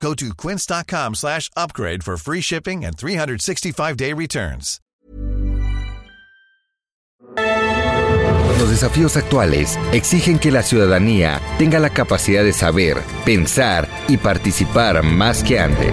Go to quince.com slash upgrade for free shipping and 365-day returns. Los desafíos actuales exigen que la ciudadanía tenga la capacidad de saber, pensar y participar más que antes.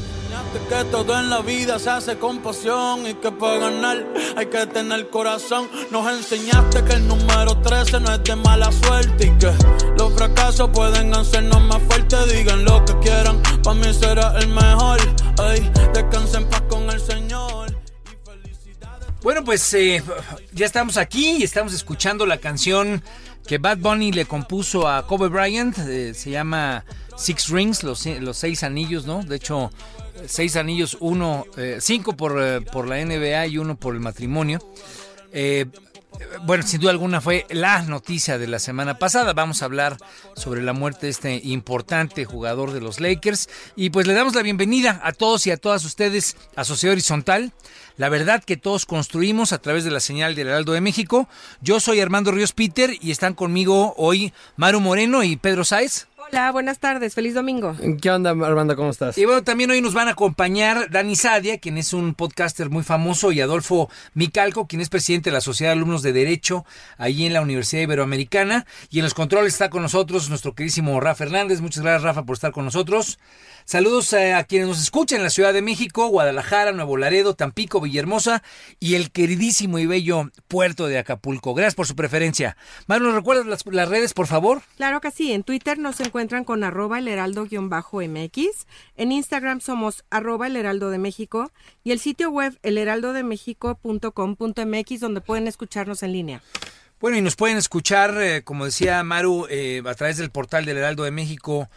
que todo en la vida se hace con pasión y que para ganar hay que tener corazón. Nos enseñaste que el número 13 no es de mala suerte y que los fracasos pueden hacernos más fuertes. Digan lo que quieran, para mí será el mejor. Ay, descansen paz con el Señor. Bueno, pues eh, ya estamos aquí y estamos escuchando la canción que Bad Bunny le compuso a Kobe Bryant. Eh, se llama Six Rings, los, los seis anillos, ¿no? De hecho, seis anillos, uno, eh, cinco por, eh, por, la NBA y uno por el matrimonio. Eh, bueno, sin duda alguna fue la noticia de la semana pasada. Vamos a hablar sobre la muerte de este importante jugador de los Lakers. Y pues le damos la bienvenida a todos y a todas ustedes a Sociedad Horizontal. La verdad que todos construimos a través de la señal del Heraldo de México. Yo soy Armando Ríos Peter y están conmigo hoy Maru Moreno y Pedro Sáez. Hola, buenas tardes, feliz domingo. ¿Qué onda, Armando? ¿Cómo estás? Y bueno, también hoy nos van a acompañar Dani Sadia, quien es un podcaster muy famoso, y Adolfo Micalco, quien es presidente de la Sociedad de Alumnos de Derecho, ahí en la Universidad Iberoamericana. Y en los controles está con nosotros nuestro queridísimo Rafa Hernández. Muchas gracias, Rafa, por estar con nosotros. Saludos eh, a quienes nos escuchan en la Ciudad de México, Guadalajara, Nuevo Laredo, Tampico, Villahermosa y el queridísimo y bello puerto de Acapulco. Gracias por su preferencia. Maru, ¿nos recuerdas las, las, redes, por favor? Claro que sí. En Twitter nos encuentran con arroba el heraldo-mx. En Instagram somos arroba el heraldo de México. Y el sitio web elheraldodemexico.com.mx donde pueden escucharnos en línea. Bueno, y nos pueden escuchar, eh, como decía Maru, eh, a través del portal del Heraldo de México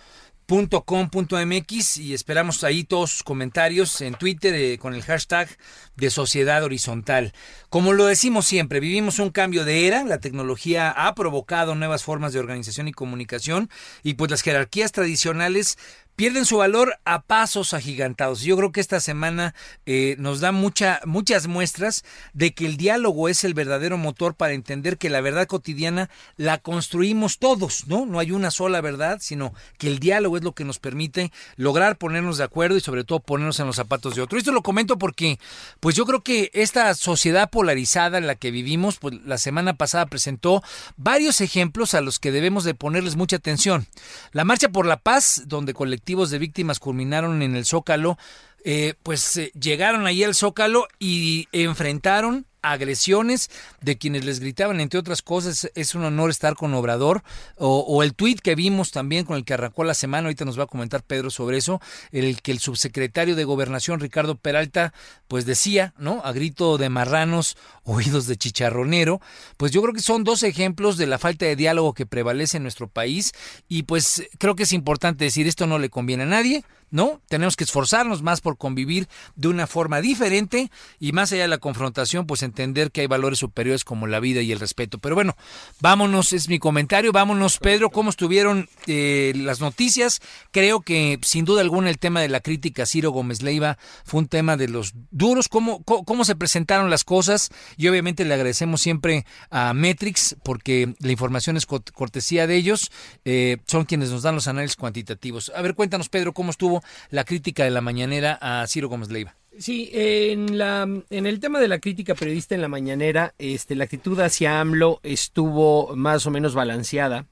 .com.mx y esperamos ahí todos sus comentarios en Twitter eh, con el hashtag de Sociedad Horizontal. Como lo decimos siempre, vivimos un cambio de era, la tecnología ha provocado nuevas formas de organización y comunicación y pues las jerarquías tradicionales pierden su valor a pasos agigantados. Yo creo que esta semana eh, nos da mucha, muchas muestras de que el diálogo es el verdadero motor para entender que la verdad cotidiana la construimos todos, ¿no? No hay una sola verdad, sino que el diálogo es lo que nos permite lograr ponernos de acuerdo y sobre todo ponernos en los zapatos de otro. Esto lo comento porque, pues yo creo que esta sociedad polarizada en la que vivimos, pues la semana pasada presentó varios ejemplos a los que debemos de ponerles mucha atención. La marcha por la paz, donde colectivamente de víctimas culminaron en el Zócalo, eh, pues eh, llegaron ahí al Zócalo y enfrentaron agresiones de quienes les gritaban, entre otras cosas, es un honor estar con Obrador, o, el tuit que vimos también con el que arrancó la semana, ahorita nos va a comentar Pedro sobre eso, el que el subsecretario de Gobernación, Ricardo Peralta, pues decía, ¿no? A grito de marranos, oídos de chicharronero, pues yo creo que son dos ejemplos de la falta de diálogo que prevalece en nuestro país y pues creo que es importante decir, esto no le conviene a nadie, ¿no? Tenemos que esforzarnos más por convivir de una forma diferente y más allá de la confrontación, pues entender que hay valores superiores como la vida y el respeto. Pero bueno, vámonos, es mi comentario, vámonos, Pedro, ¿cómo estuvieron eh, las noticias? Creo que sin duda alguna el tema de la crítica a Ciro Gómez Leiva fue un tema de los duros, cómo, cómo, se presentaron las cosas y obviamente le agradecemos siempre a Metrix porque la información es cortesía de ellos, eh, son quienes nos dan los análisis cuantitativos. A ver, cuéntanos, Pedro, cómo estuvo la crítica de la mañanera a Ciro Gómez Leiva. Sí, en, la, en el tema de la crítica periodista en la mañanera, este, la actitud hacia AMLO estuvo más o menos balanceada.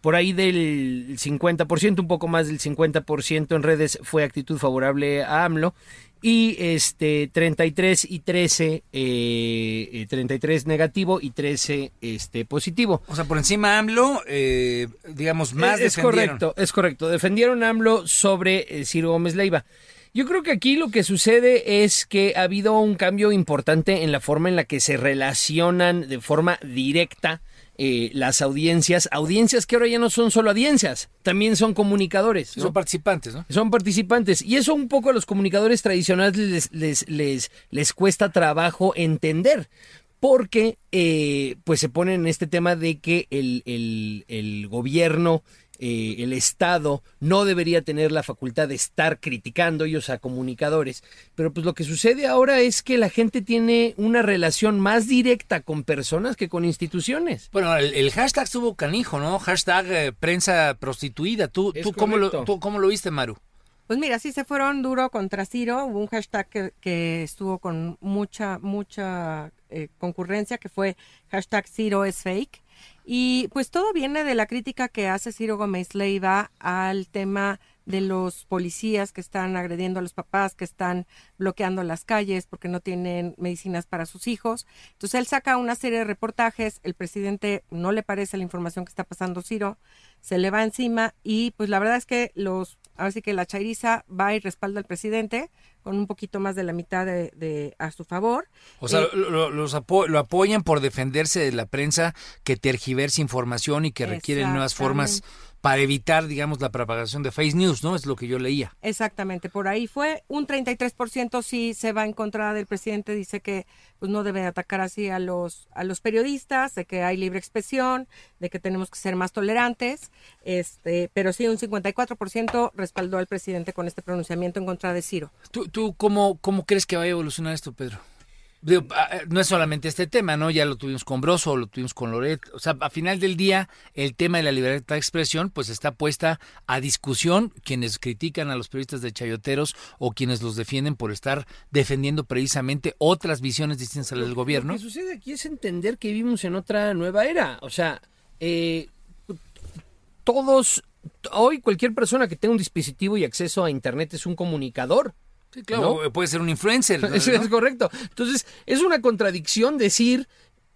por ahí del 50%, un poco más del 50% en redes fue actitud favorable a AMLO y este 33 y 13 eh, 33 negativo y 13 este positivo. O sea, por encima AMLO, eh, digamos, más es, es correcto, es correcto. Defendieron AMLO sobre eh, Ciro Gómez Leiva. Yo creo que aquí lo que sucede es que ha habido un cambio importante en la forma en la que se relacionan de forma directa eh, las audiencias, audiencias que ahora ya no son solo audiencias, también son comunicadores. ¿no? Son participantes, ¿no? Son participantes. Y eso un poco a los comunicadores tradicionales les, les, les, les cuesta trabajo entender. Porque eh, pues se ponen en este tema de que el, el, el gobierno eh, el Estado no debería tener la facultad de estar criticando ellos a comunicadores. Pero pues lo que sucede ahora es que la gente tiene una relación más directa con personas que con instituciones. Bueno, el, el hashtag estuvo canijo, ¿no? Hashtag eh, prensa prostituida. ¿Tú, cómo lo, correcto. tú cómo lo viste, Maru? Pues mira, sí se fueron duro contra Ciro. Hubo un hashtag que, que estuvo con mucha, mucha eh, concurrencia, que fue hashtag Ciro es fake. Y pues todo viene de la crítica que hace Ciro Gómez Leiva al tema de los policías que están agrediendo a los papás, que están bloqueando las calles porque no tienen medicinas para sus hijos. Entonces él saca una serie de reportajes, el presidente no le parece la información que está pasando Ciro, se le va encima y pues la verdad es que los, ahora sí que la chairiza va y respalda al presidente con un poquito más de la mitad de, de- a su favor. O sea, Eh, lo, lo- los apo- lo apoyan por defenderse de la prensa que tergiversa información y que requiere nuevas formas para evitar, digamos, la propagación de fake news, ¿no? Es lo que yo leía. Exactamente, por ahí fue un 33% sí se va en contra del presidente, dice que pues no debe atacar así a los a los periodistas, de que hay libre expresión, de que tenemos que ser más tolerantes, este, pero sí un 54% respaldó al presidente con este pronunciamiento en contra de Ciro. ¿Tú, tú cómo, cómo crees que va a evolucionar esto, Pedro? Digo, ah, no es solamente este tema, ¿no? Ya lo tuvimos con Broso, lo tuvimos con Loret. O sea, a final del día, el tema de la libertad de expresión, pues está puesta a discusión quienes critican a los periodistas de chayoteros o quienes los defienden por estar defendiendo precisamente otras visiones distintas a las del gobierno. Lo que sucede aquí es entender que vivimos en otra nueva era. O sea, eh, todos, hoy cualquier persona que tenga un dispositivo y acceso a Internet es un comunicador. Sí, claro, puede ser un influencer. ¿no? Eso es correcto. Entonces, es una contradicción decir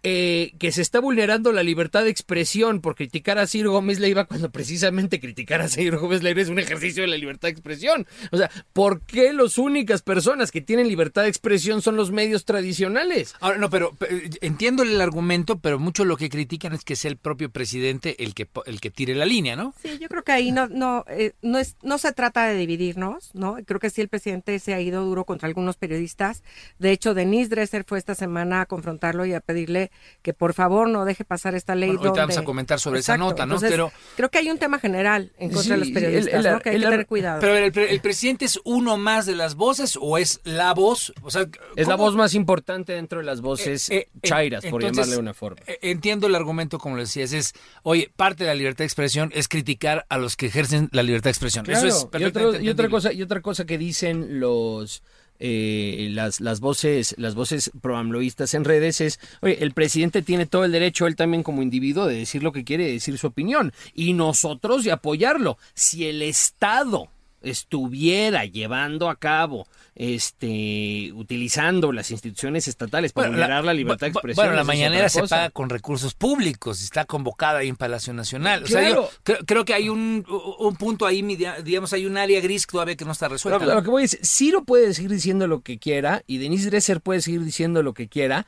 eh, que se está vulnerando la libertad de expresión por criticar a Ciro Gómez Leiva cuando precisamente criticar a Ciro Gómez Leiva es un ejercicio de la libertad de expresión. O sea, ¿por qué las únicas personas que tienen libertad de expresión son los medios tradicionales? Ahora, no, pero, pero, entiendo el argumento, pero mucho lo que critican es que sea el propio presidente el que, po- el que tire la línea, ¿no? Sí, yo creo que ahí no no eh, no es no se trata de dividirnos, ¿no? Creo que sí el presidente se ha ido duro contra algunos periodistas. De hecho, Denise Dresser fue esta semana a confrontarlo y a pedirle que por favor no deje pasar esta ley. Bueno, ahorita donde... vamos a comentar sobre esa nota, ¿no? Entonces, Pero- creo que hay un tema general en contra Sí, de los periodistas, el- el- ¿no? Que hay que tener cuidado. Pero el, pre- el presidente es uno más de las voces o es la voz, o sea, Es la voz más importante dentro de las voces Eh, eh, chairas, por entonces, llamarle de una forma. eh, Entiendo el argumento, como lo decías, es, oye, parte de la libertad de expresión es criticar a los que ejercen la libertad de expresión. Eso es Claro, y, perfectamente otro- y otra cosa y otra cosa que dicen los eh, las, las voces las voces proamloístas en redes es oye el presidente tiene todo el derecho él también como individuo de decir lo que quiere de decir su opinión y nosotros de apoyarlo. Si el estado estuviera llevando a cabo este utilizando las instituciones estatales para Bueno, vulnerar la, libertad de expresión Bueno, la mañanera se paga con recursos públicos está convocada ahí en Palacio Nacional. O sea, yo creo, creo que hay un, un punto ahí, digamos, hay un área gris todavía que no está resuelta. Pero, lo que voy es, Ciro puede seguir diciendo lo que quiera y Denise Dresser puede seguir diciendo lo que quiera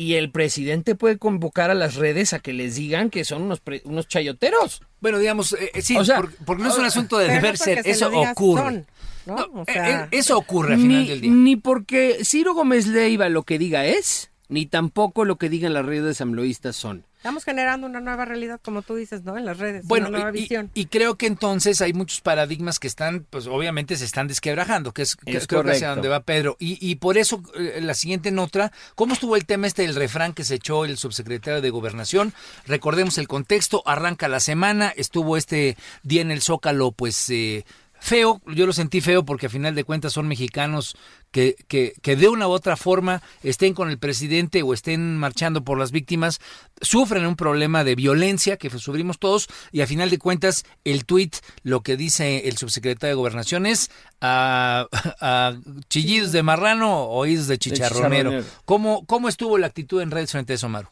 y el presidente puede convocar a las redes a que les digan que son unos, pre- unos chayoteros. Bueno, digamos, eh, eh, sí, O sea, por- porque no es un asunto de deber ser, se eso ocurre. son, ¿no? No, O eh, sea- eh, eso ocurre al final Ni, del día. ni porque Ciro Gómez Leiva lo que diga es, ni tampoco lo que digan las redes amloístas son. Estamos generando una nueva realidad, como tú dices, ¿no? En las redes, Bueno, una nueva y- visión. y creo que entonces hay muchos paradigmas que están, pues obviamente se están desquebrajando, que es, que Es creo que hacia donde va Pedro. Y, y por eso eh, la siguiente nota, ¿cómo estuvo el tema este del refrán que se echó el subsecretario de Gobernación? Recordemos el contexto, arranca la semana, estuvo este día en el Zócalo, pues... eh, feo, yo lo sentí feo porque a final de cuentas son mexicanos que, que, que, de una u otra forma estén con el presidente o estén marchando por las víctimas, sufren un problema de violencia que sufrimos todos y a final de cuentas el tuit, lo que dice el subsecretario de Gobernación es a, a chillidos de marrano o oídos de chicharronero. De chicharronero. ¿Cómo, ¿Cómo estuvo la actitud en redes frente a eso, Maru?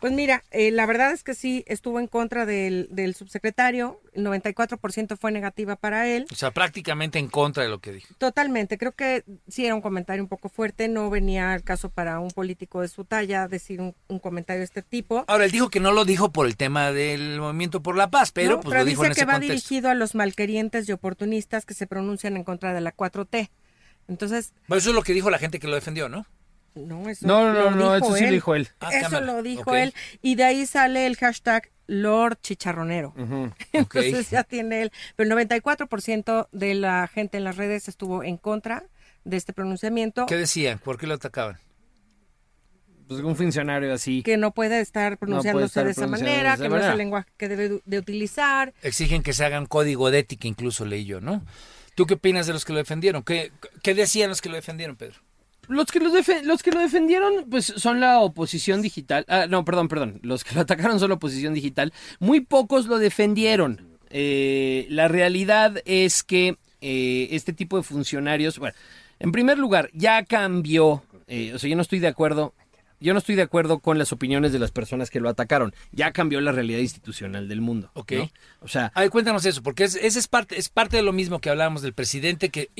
Pues mira, eh, la verdad es que sí estuvo en contra del, del subsecretario, el 94% fue negativa para él. O sea, prácticamente en contra de lo que dijo. Totalmente, creo que sí era un comentario un poco fuerte, no venía al caso para un político de su talla decir un, un comentario de este tipo. Ahora, él dijo que no lo dijo por el tema del movimiento por la paz, pero no, pues pero lo dijo dice en ese que va contexto. dirigido a los malquerientes y oportunistas que se pronuncian en contra de la 4T. Entonces, Bueno, eso es lo que dijo la gente que lo defendió, ¿no? No, eso No, no, lo no, dijo eso sí él. lo dijo él. Ah, Eso cámara. lo dijo él. Y de ahí sale el hashtag Lord Chicharronero. Entonces ya tiene él. Pero el 94% de la gente en las redes estuvo en contra de este pronunciamiento. ¿Qué decían? ¿Por qué lo atacaban? Pues un funcionario así. Que no puede estar pronunciándose estar de esa manera, de esa que no es el lenguaje que debe de utilizar. Exigen que se hagan código de ética, incluso leí yo, ¿no? ¿Tú qué opinas de los que lo defendieron? ¿Qué, qué decían los que lo defendieron, Pedro? Los que, los, los que lo defendieron, pues son la oposición digital. Ah, no, perdón, perdón. Los que lo atacaron son la oposición digital. Muy pocos lo defendieron. Eh, la realidad es que eh, este tipo de funcionarios, bueno, en primer lugar, ya cambió. eh, o sea, yo no estoy de acuerdo. Yo no estoy de acuerdo con las opiniones de las personas que lo atacaron. Ya cambió la realidad institucional del mundo. Ok. ¿no? O sea, Ay, cuéntanos eso, porque es, ese es parte, es parte de lo mismo que hablábamos del presidente, que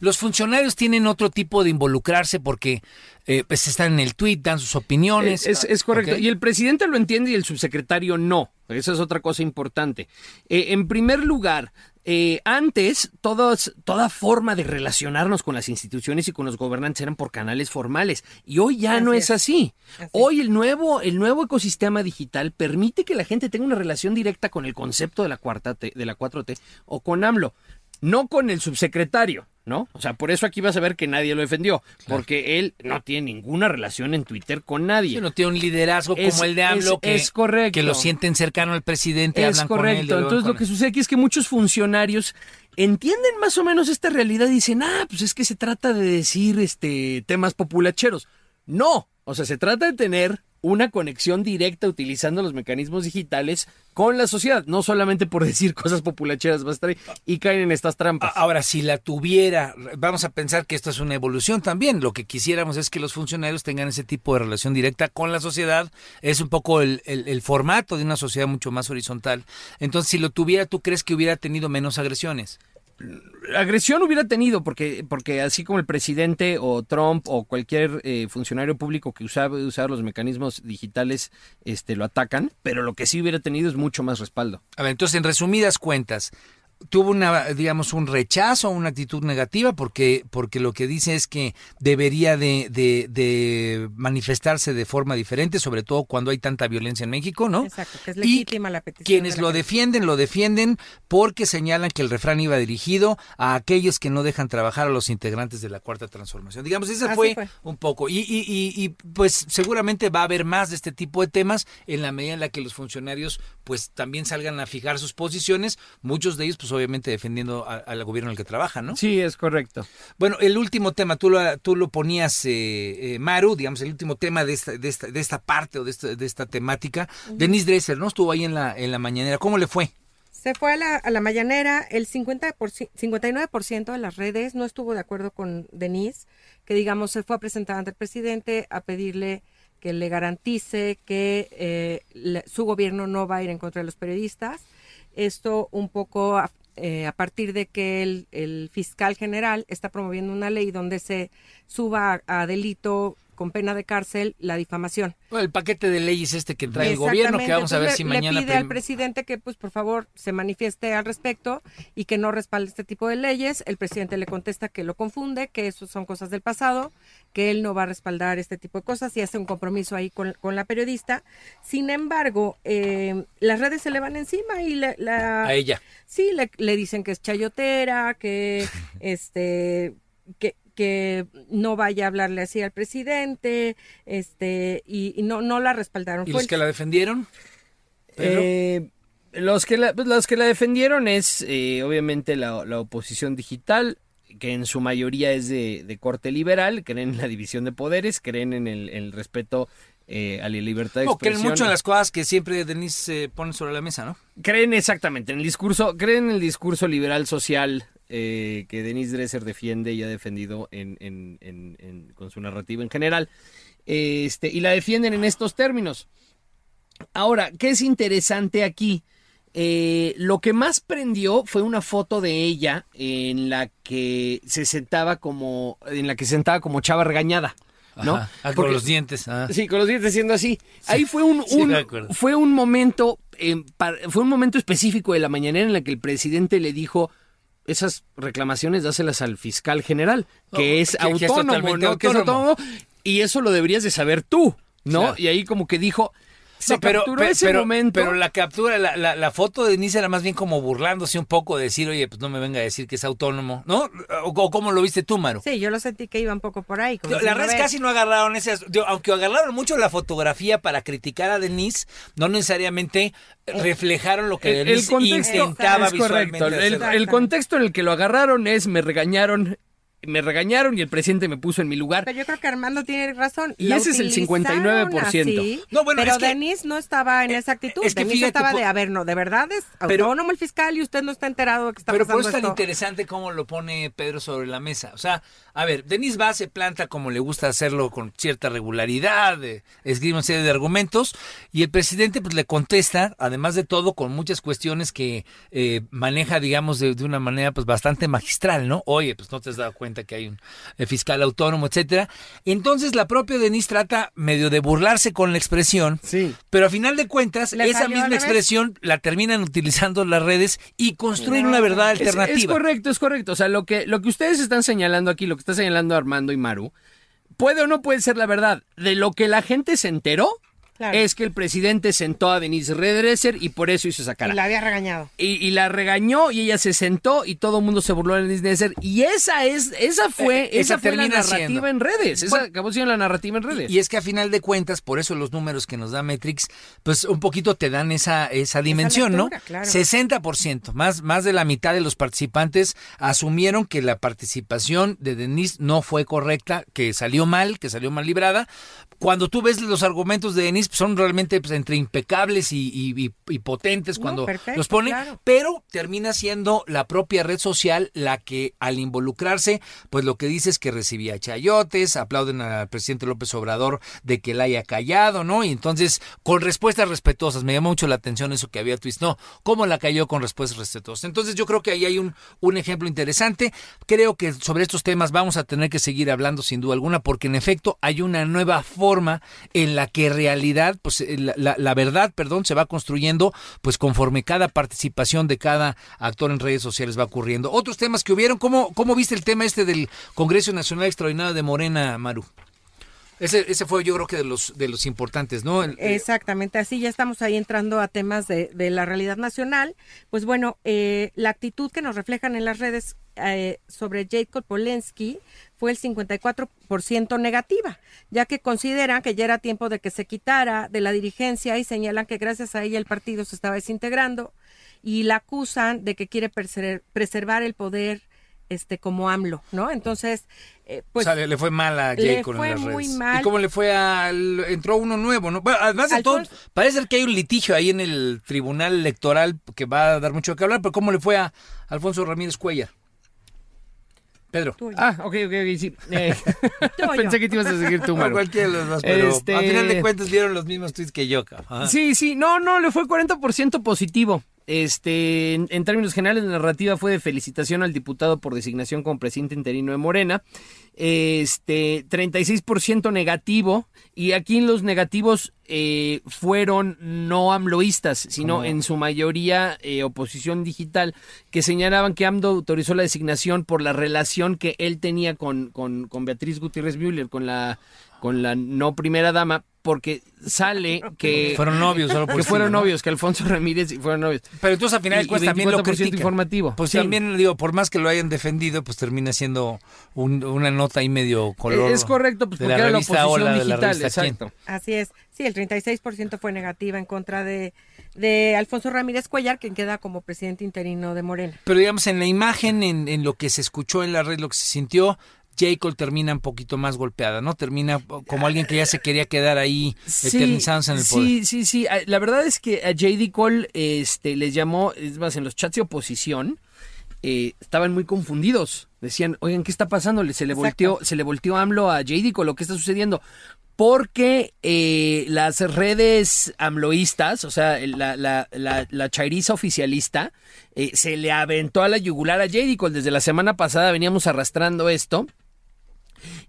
los funcionarios tienen otro tipo de involucrarse porque eh, pues están en el tuit, dan sus opiniones. Es, es correcto. Y el presidente lo entiende y el subsecretario no. Esa es otra cosa importante. Eh, en primer lugar, eh, antes todos, toda forma de relacionarnos con las instituciones y con los gobernantes eran por canales formales. Y hoy ya Así no es. es así. Así Hoy el nuevo, el nuevo ecosistema digital permite que la gente tenga una relación directa con el concepto de la, cuarta T- de la 4T o con AMLO. No con el subsecretario, ¿no? O sea, por eso aquí vas a ver que nadie lo defendió, porque él no tiene ninguna relación en Twitter con nadie. Sí, no tiene un liderazgo Es- como el de AMLO es- que, es correcto. que lo sienten cercano al presidente, Es hablan con él. correcto. Entonces con lo que él. sucede aquí es que muchos funcionarios entienden más o menos esta realidad y dicen, ah, pues es que se trata de decir este temas populacheros. No, o sea, se trata de tener una conexión directa utilizando los mecanismos digitales con la sociedad, no solamente por decir cosas populacheras y caen en estas trampas. Ahora, si la tuviera, vamos a pensar que esto es una evolución también. Lo que quisiéramos es que los funcionarios tengan ese tipo de relación directa con la sociedad. Es un poco el, el- el formato de una sociedad mucho más horizontal. Entonces, si lo tuviera, ¿tú crees que hubiera tenido menos agresiones? Agresión hubiera tenido, porque, porque así como el presidente o Trump o cualquier eh, funcionario público que sabe usar los mecanismos digitales este, lo atacan, pero lo que sí hubiera tenido es mucho más respaldo. A ver, entonces, en resumidas cuentas, tuvo una, digamos, un rechazo, una actitud negativa, porque, porque lo que dice es que debería de, de- de manifestarse de forma diferente, sobre todo cuando hay tanta violencia en México, ¿no? Exacto, que es Y legítima la petición. Quienes de la lo gente. defienden, lo defienden porque señalan que el refrán iba dirigido a aquellos que no dejan trabajar a los integrantes de la cuarta transformación. Digamos, ese fue, fue. un poco. Y, y, y, y, pues seguramente va a haber más de este tipo de temas en la medida en la que los funcionarios pues también salgan a fijar sus posiciones, muchos de ellos pues obviamente defendiendo al gobierno en el que trabajan, ¿no? Sí, es correcto. Bueno, el último tema, tú lo, tú lo ponías, eh, eh, Maru, digamos, el último tema de esta, de esta, de esta parte o de esta, de esta temática. Denise Dresser, ¿no? Estuvo ahí en la, en la mañanera. ¿Cómo le fue? Se fue a la, a la mañanera, el 50 59% de las redes no estuvo de acuerdo con Denise, que digamos se fue a presentar ante el presidente a pedirle que le garantice que eh, le- su gobierno no va a ir en contra de los periodistas. Esto un poco a, eh, a partir de que el, el fiscal general está promoviendo una ley donde se suba a, a delito con pena de cárcel la difamación. Bueno, el paquete de leyes este que trae el gobierno, que vamos a ver Entonces, si le- mañana... Le pide al presidente que, pues, por favor, se manifieste al respecto y que no respalde este tipo de leyes. El presidente le contesta que lo confunde, que eso son cosas del pasado, que él no va a respaldar este tipo de cosas y hace un compromiso ahí con, con la periodista. Sin embargo, eh, las redes se le van encima y la, la- A ella. Sí, le, le dicen que es chayotera, que este que, que no vaya a hablarle así al presidente, este, y, y no, no la respaldaron. ¿Y Fue los que la defendieron? Eh, Los que la, pues, los que la defendieron es eh, obviamente la, la oposición digital, que en su mayoría es de, de corte liberal, creen en la división de poderes, creen en el, el respeto eh, a la libertad de No, creen expresión. mucho en las cosas que siempre Denise eh, pone sobre la mesa, ¿no? Creen exactamente en el discurso, creen en el discurso liberal social eh, que Denise Dresser defiende y ha defendido en, en- en- en- con su narrativa en general. Este, y la defienden en estos términos. Ahora, ¿qué es interesante aquí? Eh, lo que más prendió fue una foto de ella en la que se sentaba como, en la que se sentaba como chava regañada, ¿no? Ajá. Ah, con los dientes. ah. Sí, con los dientes siendo así. Ahí fue un, fue un momento, eh, fue un momento específico de la mañanera en la que el presidente le dijo esas reclamaciones dáselas al fiscal general, que Oh, es que- que es autónomo, ¿no? Que es autónomo. autónomo, y eso lo deberías de saber tú, ¿no? Claro. Y ahí como que dijo, se No, pero, capturó pe- ese pero- momento. pero la captura, la, la, la foto de Denise era más bien como burlándose un poco, de decir, oye, pues no me venga a decir que es autónomo, ¿no? ¿O, o cómo lo viste tú, Maru? Sí, yo lo sentí que iba un poco por ahí. como Las diciendo, redes a ver, casi no agarraron esas, digo, aunque agarraron mucho la fotografía para criticar a Denise, no necesariamente reflejaron lo que el, el Denise contexto intentaba es correcto. visualmente el contexto en el que lo agarraron es me regañaron, me regañaron y el presidente me puso en mi lugar. Pero yo creo que Armando tiene razón. Y La ese es el utilizaron 59%. así, No, bueno, pero es que- Denise no estaba en esa actitud. es que fíjate, estaba de, a ver, no, de verdad es Pero- autónomo el fiscal y usted no está enterado de que está Pero por pasando eso es tan interesante cómo lo pone Pedro sobre la mesa. O sea, a ver, Denis va, se planta como le gusta hacerlo con cierta regularidad, eh, escribe una serie de argumentos y el presidente pues le contesta, además de todo, con muchas cuestiones que eh, maneja, digamos, de, de una manera pues bastante magistral, ¿no? Oye, pues no te has dado cuenta que hay un eh, fiscal autónomo, etcétera. Entonces la propia Denis trata medio de burlarse con la expresión, Sí. pero a final de cuentas, Le esa misma expresión la terminan utilizando las redes y construyen una verdad Es- alternativa. Es, correcto, es correcto. O sea, lo que, lo que ustedes están señalando aquí, lo que está señalando Armando y Maru, puede o no puede ser la verdad. De lo que la gente se enteró Claro. es que el presidente sentó a Denise Redresser y por eso hizo esa Y cara. la había regañado. Y, y la regañó y ella se sentó y todo el mundo se burló de Denise Redresser. Y esa es, esa fue, Eh, esa esa fue la termina narrativa siendo. en redes. Esa Bueno, acabó siendo la narrativa en redes. Y es que a final de cuentas, por eso los números que nos da Metrix, pues un poquito te dan esa, esa dimensión, lectura, ¿no? claro. 60%, más, más de la mitad de los participantes asumieron que la participación de Denise no fue correcta, que salió mal, que salió mal librada. Cuando tú ves los argumentos de Denise, pues, son realmente pues, entre impecables y, y- y- y potentes No, cuando perfecto, los pone, claro. pero termina siendo la propia red social la que al involucrarse, pues lo que dice es que recibía chayotes, aplauden al presidente López Obrador de que la haya callado, ¿no? Y entonces, con respuestas respetuosas, me llamó mucho la atención eso que había twist, no, ¿cómo la cayó con respuestas respetuosas? Entonces yo creo que ahí hay un, un ejemplo interesante, creo que sobre estos temas vamos a tener que seguir hablando sin duda alguna, porque en efecto hay una nueva forma en la que en pues la, la- la verdad, perdón, se va construyendo, pues conforme cada participación de cada actor en redes sociales va ocurriendo. Otros temas que hubieron, ¿cómo, cómo viste el tema este del Congreso Nacional Extraordinario de Morena, Maru? Ese, ese fue yo creo que de los de los importantes, ¿no? Eh, Exactamente, así ya estamos ahí entrando a temas de, de la realidad nacional. Pues bueno, eh, la actitud que nos reflejan en las redes eh, sobre Jacob Polensky fue el 54% negativa, ya que consideran que ya era tiempo de que se quitara de la dirigencia y señalan que gracias a ella el partido se estaba desintegrando y la acusan de que quiere preser- preservar el poder este como AMLO, ¿no? Entonces, eh, pues o sea, le, le fue mal a le Jacob fue en las muy redes. mal. ¿Y cómo le fue al entró uno nuevo, no? Bueno, además de todo, parece que hay un litigio ahí en el Tribunal Electoral que va a dar mucho que hablar, pero ¿cómo le fue a Alfonso Ramírez Cuellar? Pedro. tú- Ah, ok, ok, ok, sí. Eh, pensé que te ibas a seguir tú, Maru. cualquiera de los dos, pero Este- a final de cuentas vieron los mismos tweets que yo, cabrón. Sí, sí, no, no, le fue 40% positivo. Este, en, en términos generales, la narrativa fue de felicitación al diputado por designación como presidente interino de Morena. Este, 36% negativo. Y aquí los negativos eh, fueron no amloístas, sino ¿Cómo? en su mayoría eh, oposición digital, que señalaban que AMLO autorizó la designación por la relación que él tenía con, con, con Beatriz Gutiérrez Müller, con la, con la no primera dama, porque sale que Fueron novios, solo por que fueron ¿no? novios, que Alfonso Ramírez y fueron novios. Pero entonces al final Y- de cuentas y también lo 24% critican. informativo. Pues Sí. también digo, por más que lo hayan defendido, pues termina siendo un- una nota ahí medio color. es correcto, pues de porque la era la revista oposición la digital, Quién. exacto. Así es. Sí, el 36% fue negativa en contra de, de Alfonso Ramírez Cuellar, quien queda como presidente interino de Morena. Pero digamos, en la imagen, en, en lo que se escuchó en la red, lo que se sintió, J. Cole termina un poquito más golpeada, ¿no? Termina como alguien que ya se quería quedar ahí eternizándose en el poder. Sí, sí, sí. Ah, La verdad es que a JD Cole este, les llamó, es más, en los chats de oposición, eh, estaban muy confundidos. Decían, oigan, ¿qué está pasando? Le- Se le volteó, se le volteó AMLO a JD Cole, ¿lo que está sucediendo? Porque eh, las redes amloístas, o sea, la, la, la, la chairiza oficialista, eh, se le aventó a la yugular a JD Cole. Desde la semana pasada veníamos arrastrando esto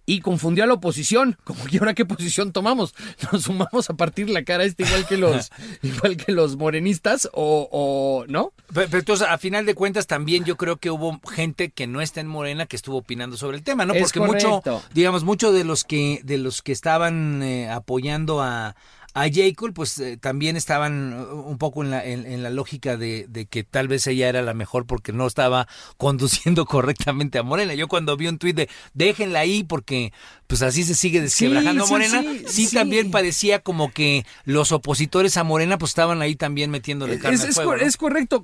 y confundió a la oposición. Como que ahora qué posición tomamos. Nos sumamos a partir la cara este igual que los, igual que los morenistas o, o no. Pero, pero entonces, a final de cuentas, también yo creo que hubo gente que no está en Morena que estuvo opinando sobre el tema, ¿no? Es Porque mucho, digamos, muchos de los que, de los que estaban eh, apoyando a, a J. Cole, pues eh, también estaban uh, un poco en la, en, en la lógica de, de que tal vez ella era la mejor porque no estaba conduciendo correctamente a Morena. Yo cuando vi un tuit de déjenla ahí porque pues así se sigue desquebrajando sí, Morena, sí, sí, sí. también parecía como que los opositores a Morena pues estaban ahí también metiéndole carne Es, al es fuego, cor- ¿no? es correcto.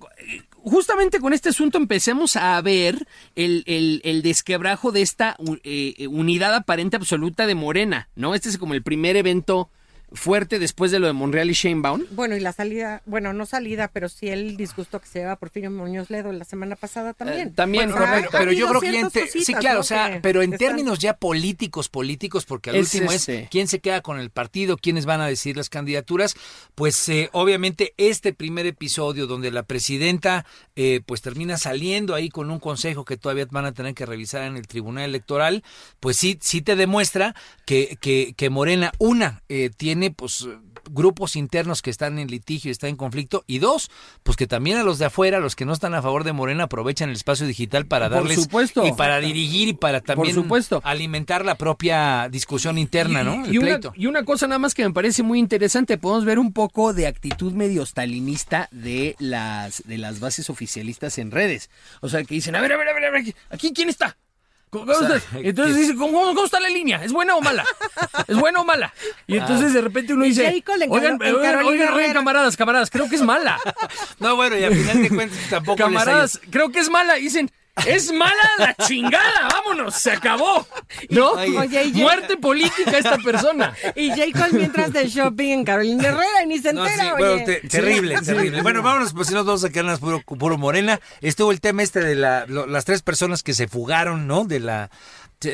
Justamente con este asunto empecemos a ver el, el- el desquebrajo de esta eh, unidad aparente absoluta de Morena, ¿no? Este es como el primer evento fuerte después de lo de Monreal y Sheinbaum. Bueno, y la salida, bueno, no salida, pero sí el disgusto que se lleva Porfirio Muñoz Ledo la semana pasada también. Eh, también, Bueno, correcto. ha Pero yo creo que sí, claro, ¿no? o sea, pero en están- términos ya políticos, políticos, porque al Es último este. es quién se queda con el partido, quiénes van a decidir las candidaturas, pues eh, obviamente este primer episodio donde la presidenta eh, pues termina saliendo ahí con un consejo que todavía van a tener que revisar en el Tribunal Electoral, pues sí, sí te demuestra que, que, que Morena, una, eh, tiene pues grupos internos que están en litigio y están en conflicto, y dos, pues que también a los de afuera, los que no están a favor de Morena, aprovechan el espacio digital para Por darles supuesto. y para dirigir y para también supuesto. alimentar la propia discusión interna, ¿no? El Y una, pleito. y una cosa nada más que me parece muy interesante, podemos ver un poco de actitud medio stalinista de las, de las bases oficialistas en redes. O sea, que dicen, a ver, a ver, a ver, a ver, aquí quién está. ¿Cómo- cómo O sea? Entonces dice, ¿cómo, cómo está la línea? ¿Es buena o mala? ¿Es buena o mala? Y entonces de repente uno dice, oigan, oigan, Carolina oigan, oigan, Herrera". camaradas, camaradas, creo que es mala. No, bueno, y al final de cuentas tampoco les Camaradas, creo que es mala. Y dicen, es mala la chingada, vámonos, se acabó. ¿No? Oye, y- Muerte política esta persona. Y Jacob mientras de shopping en Carolina Herrera y ni se No, sí, entera, bueno, te- terrible, terrible. Bueno, vámonos, pues si nos vamos a quedarnos puro, puro morena. Estuvo el tema este de la, lo- las tres personas que se fugaron, ¿no? De la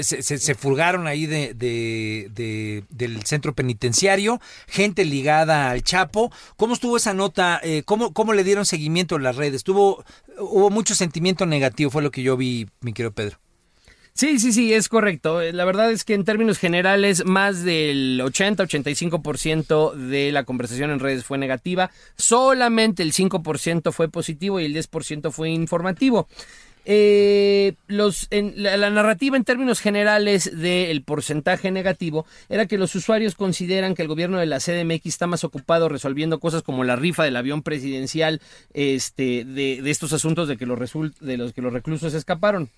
se, se- fugaron ahí de, de- de- del centro penitenciario, gente ligada al Chapo. ¿Cómo estuvo esa nota? Eh, ¿cómo, ¿Cómo le dieron seguimiento en las redes? Hubo mucho sentimiento negativo, fue lo que yo vi, mi querido Pedro. Sí, sí, sí, es correcto. Eh, La verdad es que en términos generales, más del 80-85% de la conversación en redes fue negativa. Solamente el 5% fue positivo y el 10% fue informativo. Eh, los, en, la, la narrativa en términos generales del porcentaje negativo era que los usuarios consideran que el gobierno de la CDMX está más ocupado resolviendo cosas como la rifa del avión presidencial este, de, de estos asuntos de que los, result- de los que los reclusos escaparon.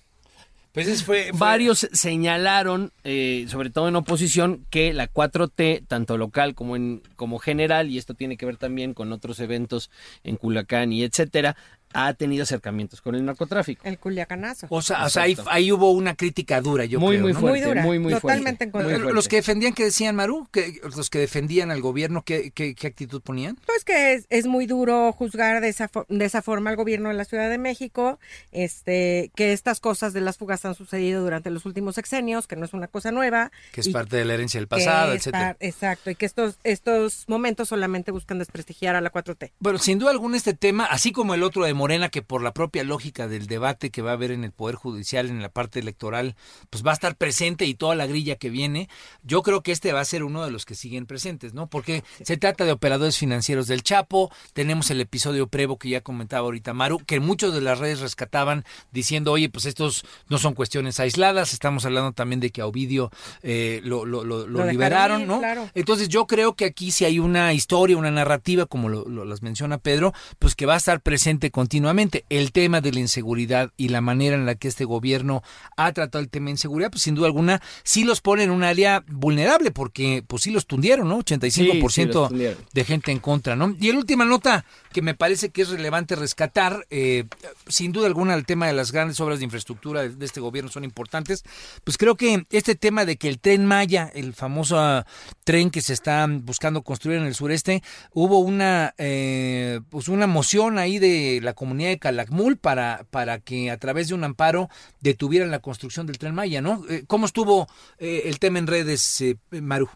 Pues fue, fue- Varios señalaron, eh, sobre todo en oposición, que la 4T, tanto local como en como general, y esto tiene que ver también con otros eventos en Culacán y etcétera, ha tenido acercamientos con el narcotráfico. El culiacanazo. O sea, o sea, ahí, hubo una crítica dura, yo muy, creo, muy ¿no? fuerte, Muy dura, muy, muy totalmente en fuerte. contra. muy Los que defendían, que decían, Maru? que los que defendían al gobierno, ¿qué, qué, qué actitud ponían? Pues que es, es muy duro juzgar de esa, de esa forma al gobierno de la Ciudad de México, este, que estas cosas de las fugas han sucedido durante los últimos sexenios, que no es una cosa nueva. Que es y parte de la herencia del pasado, etcétera. exacto, y que estos, estos momentos solamente buscan desprestigiar a la 4T. Bueno, sin duda alguna este tema, así como el otro de Morena que por la propia lógica del debate que va a haber en el Poder Judicial, en la parte electoral, pues va a estar presente y toda la grilla que viene, yo creo que este va a ser uno de los que siguen presentes, ¿no? Porque se trata de operadores financieros del Chapo, tenemos el episodio Prevo que ya comentaba ahorita Maru, que muchos de las redes rescataban diciendo, oye, pues estos no son cuestiones aisladas, estamos hablando también de que a Ovidio eh, lo, lo, lo, lo liberaron, ¿no? Claro. Entonces yo creo que aquí si hay una historia, una narrativa, como las menciona Pedro, pues que va a estar presente continuamente. El tema de la inseguridad y la manera en la que este gobierno ha tratado el tema de inseguridad, pues sin duda alguna sí los pone en un área vulnerable, porque pues sí los tundieron, ¿no? 85% Sí, sí, los tundieron. de gente en contra, ¿no? Y la última nota que me parece que es relevante rescatar, eh, sin duda alguna el tema de las grandes obras de infraestructura de, de este gobierno son importantes, pues creo que este tema de que el tren Maya, el famoso ah, tren que se está buscando construir en el sureste, hubo una eh, pues una moción ahí de la comunidad de Calakmul para, para que a través de un amparo detuvieran la construcción del tren Maya, ¿no? Eh, ¿Cómo estuvo eh, el tema en redes, eh, Maru?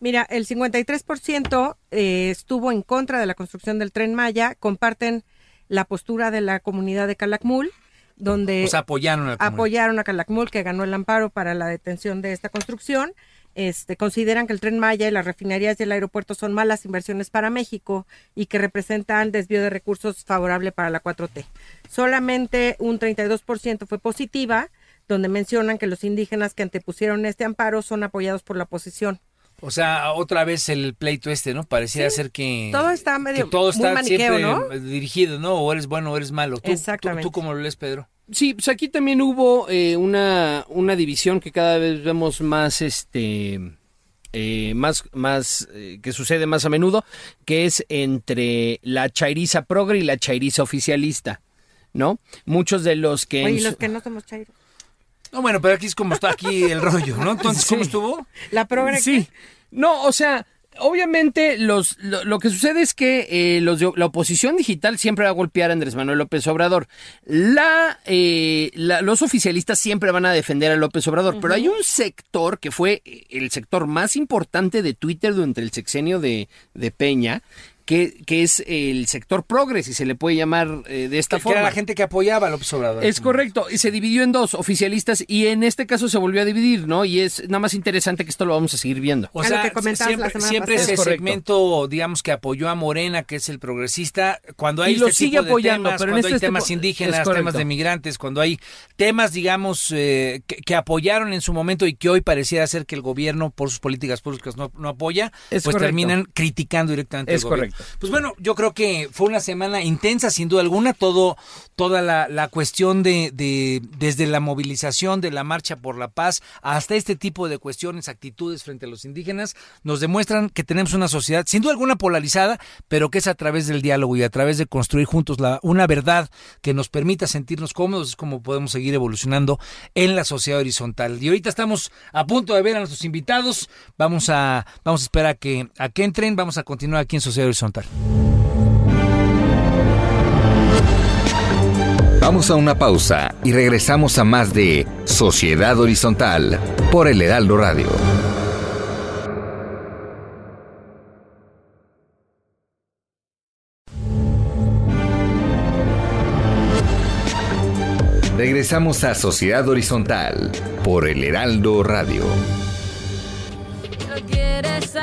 Mira, el 53% eh, estuvo en contra de la construcción del tren Maya, comparten la postura de la comunidad de Calakmul, donde O sea, apoyaron a comunidad. apoyaron a Calakmul, que ganó el amparo para la detención de esta construcción. Este, consideran que el tren Maya y las refinerías y el aeropuerto son malas inversiones para México y que representan desvío de recursos favorable para la 4T. Solamente un 32% fue positiva, donde mencionan que los indígenas que antepusieron este amparo son apoyados por la oposición. O sea, otra vez el pleito este, ¿no? Pareciera Sí, ser que todo está medio- todo muy está maniqueo, siempre ¿no? dirigido, ¿no? O eres bueno o eres malo. ¿Tú, Exactamente. ¿Tú, tú cómo lo lees, Pedro? Sí, pues aquí también hubo eh, una, una división que cada vez vemos más, este, eh, más, más, eh, que sucede más a menudo, que es entre la chairiza progre y la chairiza oficialista, ¿no? Muchos de los que... Oye, y los que no somos chairos. No, bueno, pero aquí es como está aquí el rollo, ¿no? Entonces, ¿cómo Sí. estuvo? La progre Sí. No, o sea, obviamente los, lo, lo que sucede es que eh, los de- la oposición digital siempre va a golpear a Andrés Manuel López Obrador. La, eh, la- los oficialistas siempre van a defender a López Obrador, pero hay un sector que fue el sector más importante de Twitter durante el sexenio de, de Peña. Que, que es el sector progres, si se le puede llamar eh, de esta Que forma. era la gente que apoyaba a López Obrador. Es correcto, y se dividió en dos, oficialistas, y en este caso se volvió a dividir, ¿no? Y es nada más interesante que esto lo vamos a seguir viendo. O lo sea, que siempre, siempre ese Es segmento, digamos, que apoyó a Morena, que es el progresista, cuando hay Y lo este sigue tipo de apoyando, temas, pero en cuando este hay temas tipo- indígenas, temas de migrantes, cuando hay temas, digamos, eh, que, que apoyaron en su momento y que hoy pareciera ser que el gobierno, por sus políticas públicas, no, no apoya, Es pues correcto. terminan criticando directamente Es al correcto. Pues bueno, yo creo que fue una semana intensa, sin duda alguna, todo, toda la, la cuestión de, de, desde la movilización de la marcha por la paz hasta este tipo de cuestiones, actitudes frente a los indígenas, nos demuestran que tenemos una sociedad, sin duda alguna polarizada, pero que es a través del diálogo y a través de construir juntos la, una verdad que nos permita sentirnos cómodos, es como podemos seguir evolucionando en la sociedad horizontal. Y ahorita estamos a punto de ver a nuestros invitados, vamos a, vamos a esperar a que, a que entren, vamos a continuar aquí en Sociedad Horizontal. Vamos a una pausa y regresamos a más de Sociedad Horizontal por el Heraldo Radio. Regresamos a Sociedad Horizontal por el Heraldo Radio. Lo quieres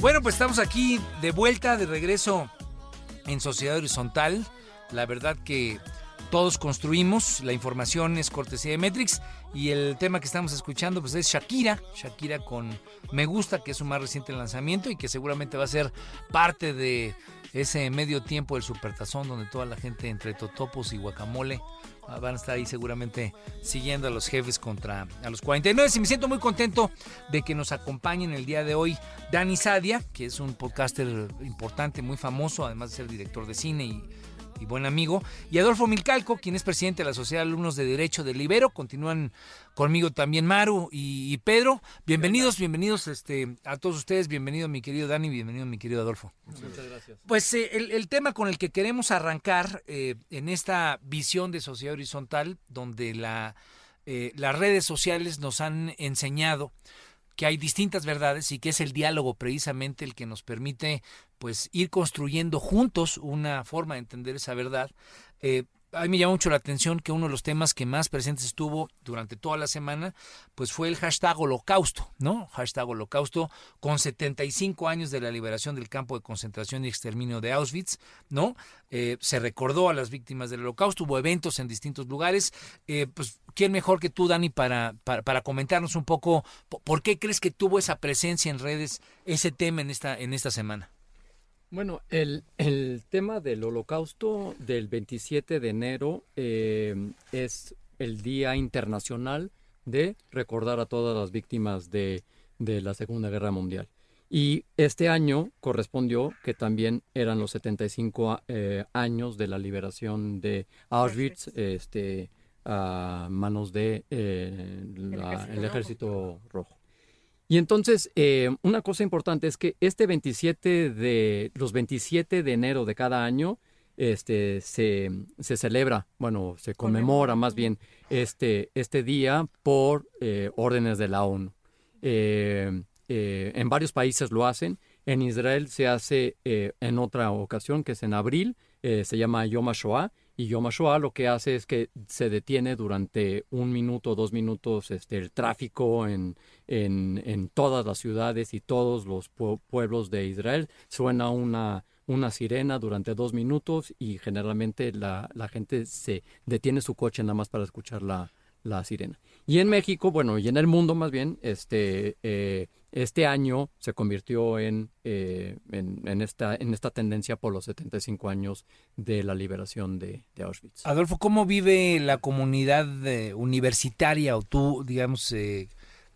Bueno, pues estamos aquí de vuelta, de regreso en Sociedad Horizontal. La verdad que todos construimos, la información es cortesía de Metrix y el tema que estamos escuchando pues es Shakira, Shakira con Me Gusta, que es su más reciente lanzamiento y que seguramente va a ser parte de ese medio tiempo del Supertazón donde toda la gente entre totopos y guacamole van a estar ahí seguramente siguiendo a los jefes contra a los 49 y me siento muy contento de que nos acompañen el día de hoy Dani Sadia, que es un podcaster importante, muy famoso, además de ser director de cine y y buen amigo, y Adolfo Milcalco, quien es presidente de la Sociedad de Alumnos de Derecho del Ibero. Continúan conmigo también Maru y, y Pedro. Bienvenidos, bienvenidos este, a todos ustedes. Bienvenido mi querido Dani, bienvenido mi querido Adolfo. Muchas gracias. Pues eh, el, el tema con el que queremos arrancar eh, en esta visión de sociedad horizontal, donde la, eh, las redes sociales nos han enseñado que hay distintas verdades y que es el diálogo precisamente el que nos permite pues ir construyendo juntos una forma de entender esa verdad. Eh, a mí me llama mucho la atención que uno de los temas que más presentes estuvo durante toda la semana, pues fue el hashtag holocausto, ¿no? Hashtag holocausto con 75 años de la liberación del campo de concentración y exterminio de Auschwitz, ¿no? Eh, se recordó a las víctimas del holocausto, hubo eventos en distintos lugares. Eh, pues, ¿quién mejor que tú, Dani, para, para, para comentarnos un poco po- por qué crees que tuvo esa presencia en redes ese tema en esta, en esta semana? Bueno, el, el tema del holocausto del 27 de enero eh, es el Día Internacional de recordar a todas las víctimas de, de la Segunda Guerra Mundial. Y este año correspondió que también eran los 75 a- eh, años de la liberación de Auschwitz este, a manos de eh, la- el. Ejército Rojo. Y entonces, eh, una cosa importante es que este 27 de, los 27 de enero de cada año, este, se, se celebra, bueno, se conmemora más bien este, este día por eh, órdenes de la ONU. Eh, eh, en varios países lo hacen. En Israel se hace en otra ocasión, que es en abril, se llama Yom HaShoah. Y Yom HaShoah lo que hace es que se detiene durante un minuto, dos minutos este, el tráfico en, en, en todas las ciudades y todos los pue- pueblos de Israel. Suena una, una sirena durante dos minutos y generalmente la, la gente se detiene su coche nada más para escuchar la, la sirena. Y en México, bueno, y en el mundo más bien, este, eh, este año se convirtió en, eh, en, en esta, en esta tendencia por los 75 años de la liberación de, Auschwitz. Adolfo, ¿cómo vive la comunidad eh, universitaria o tú, digamos, eh,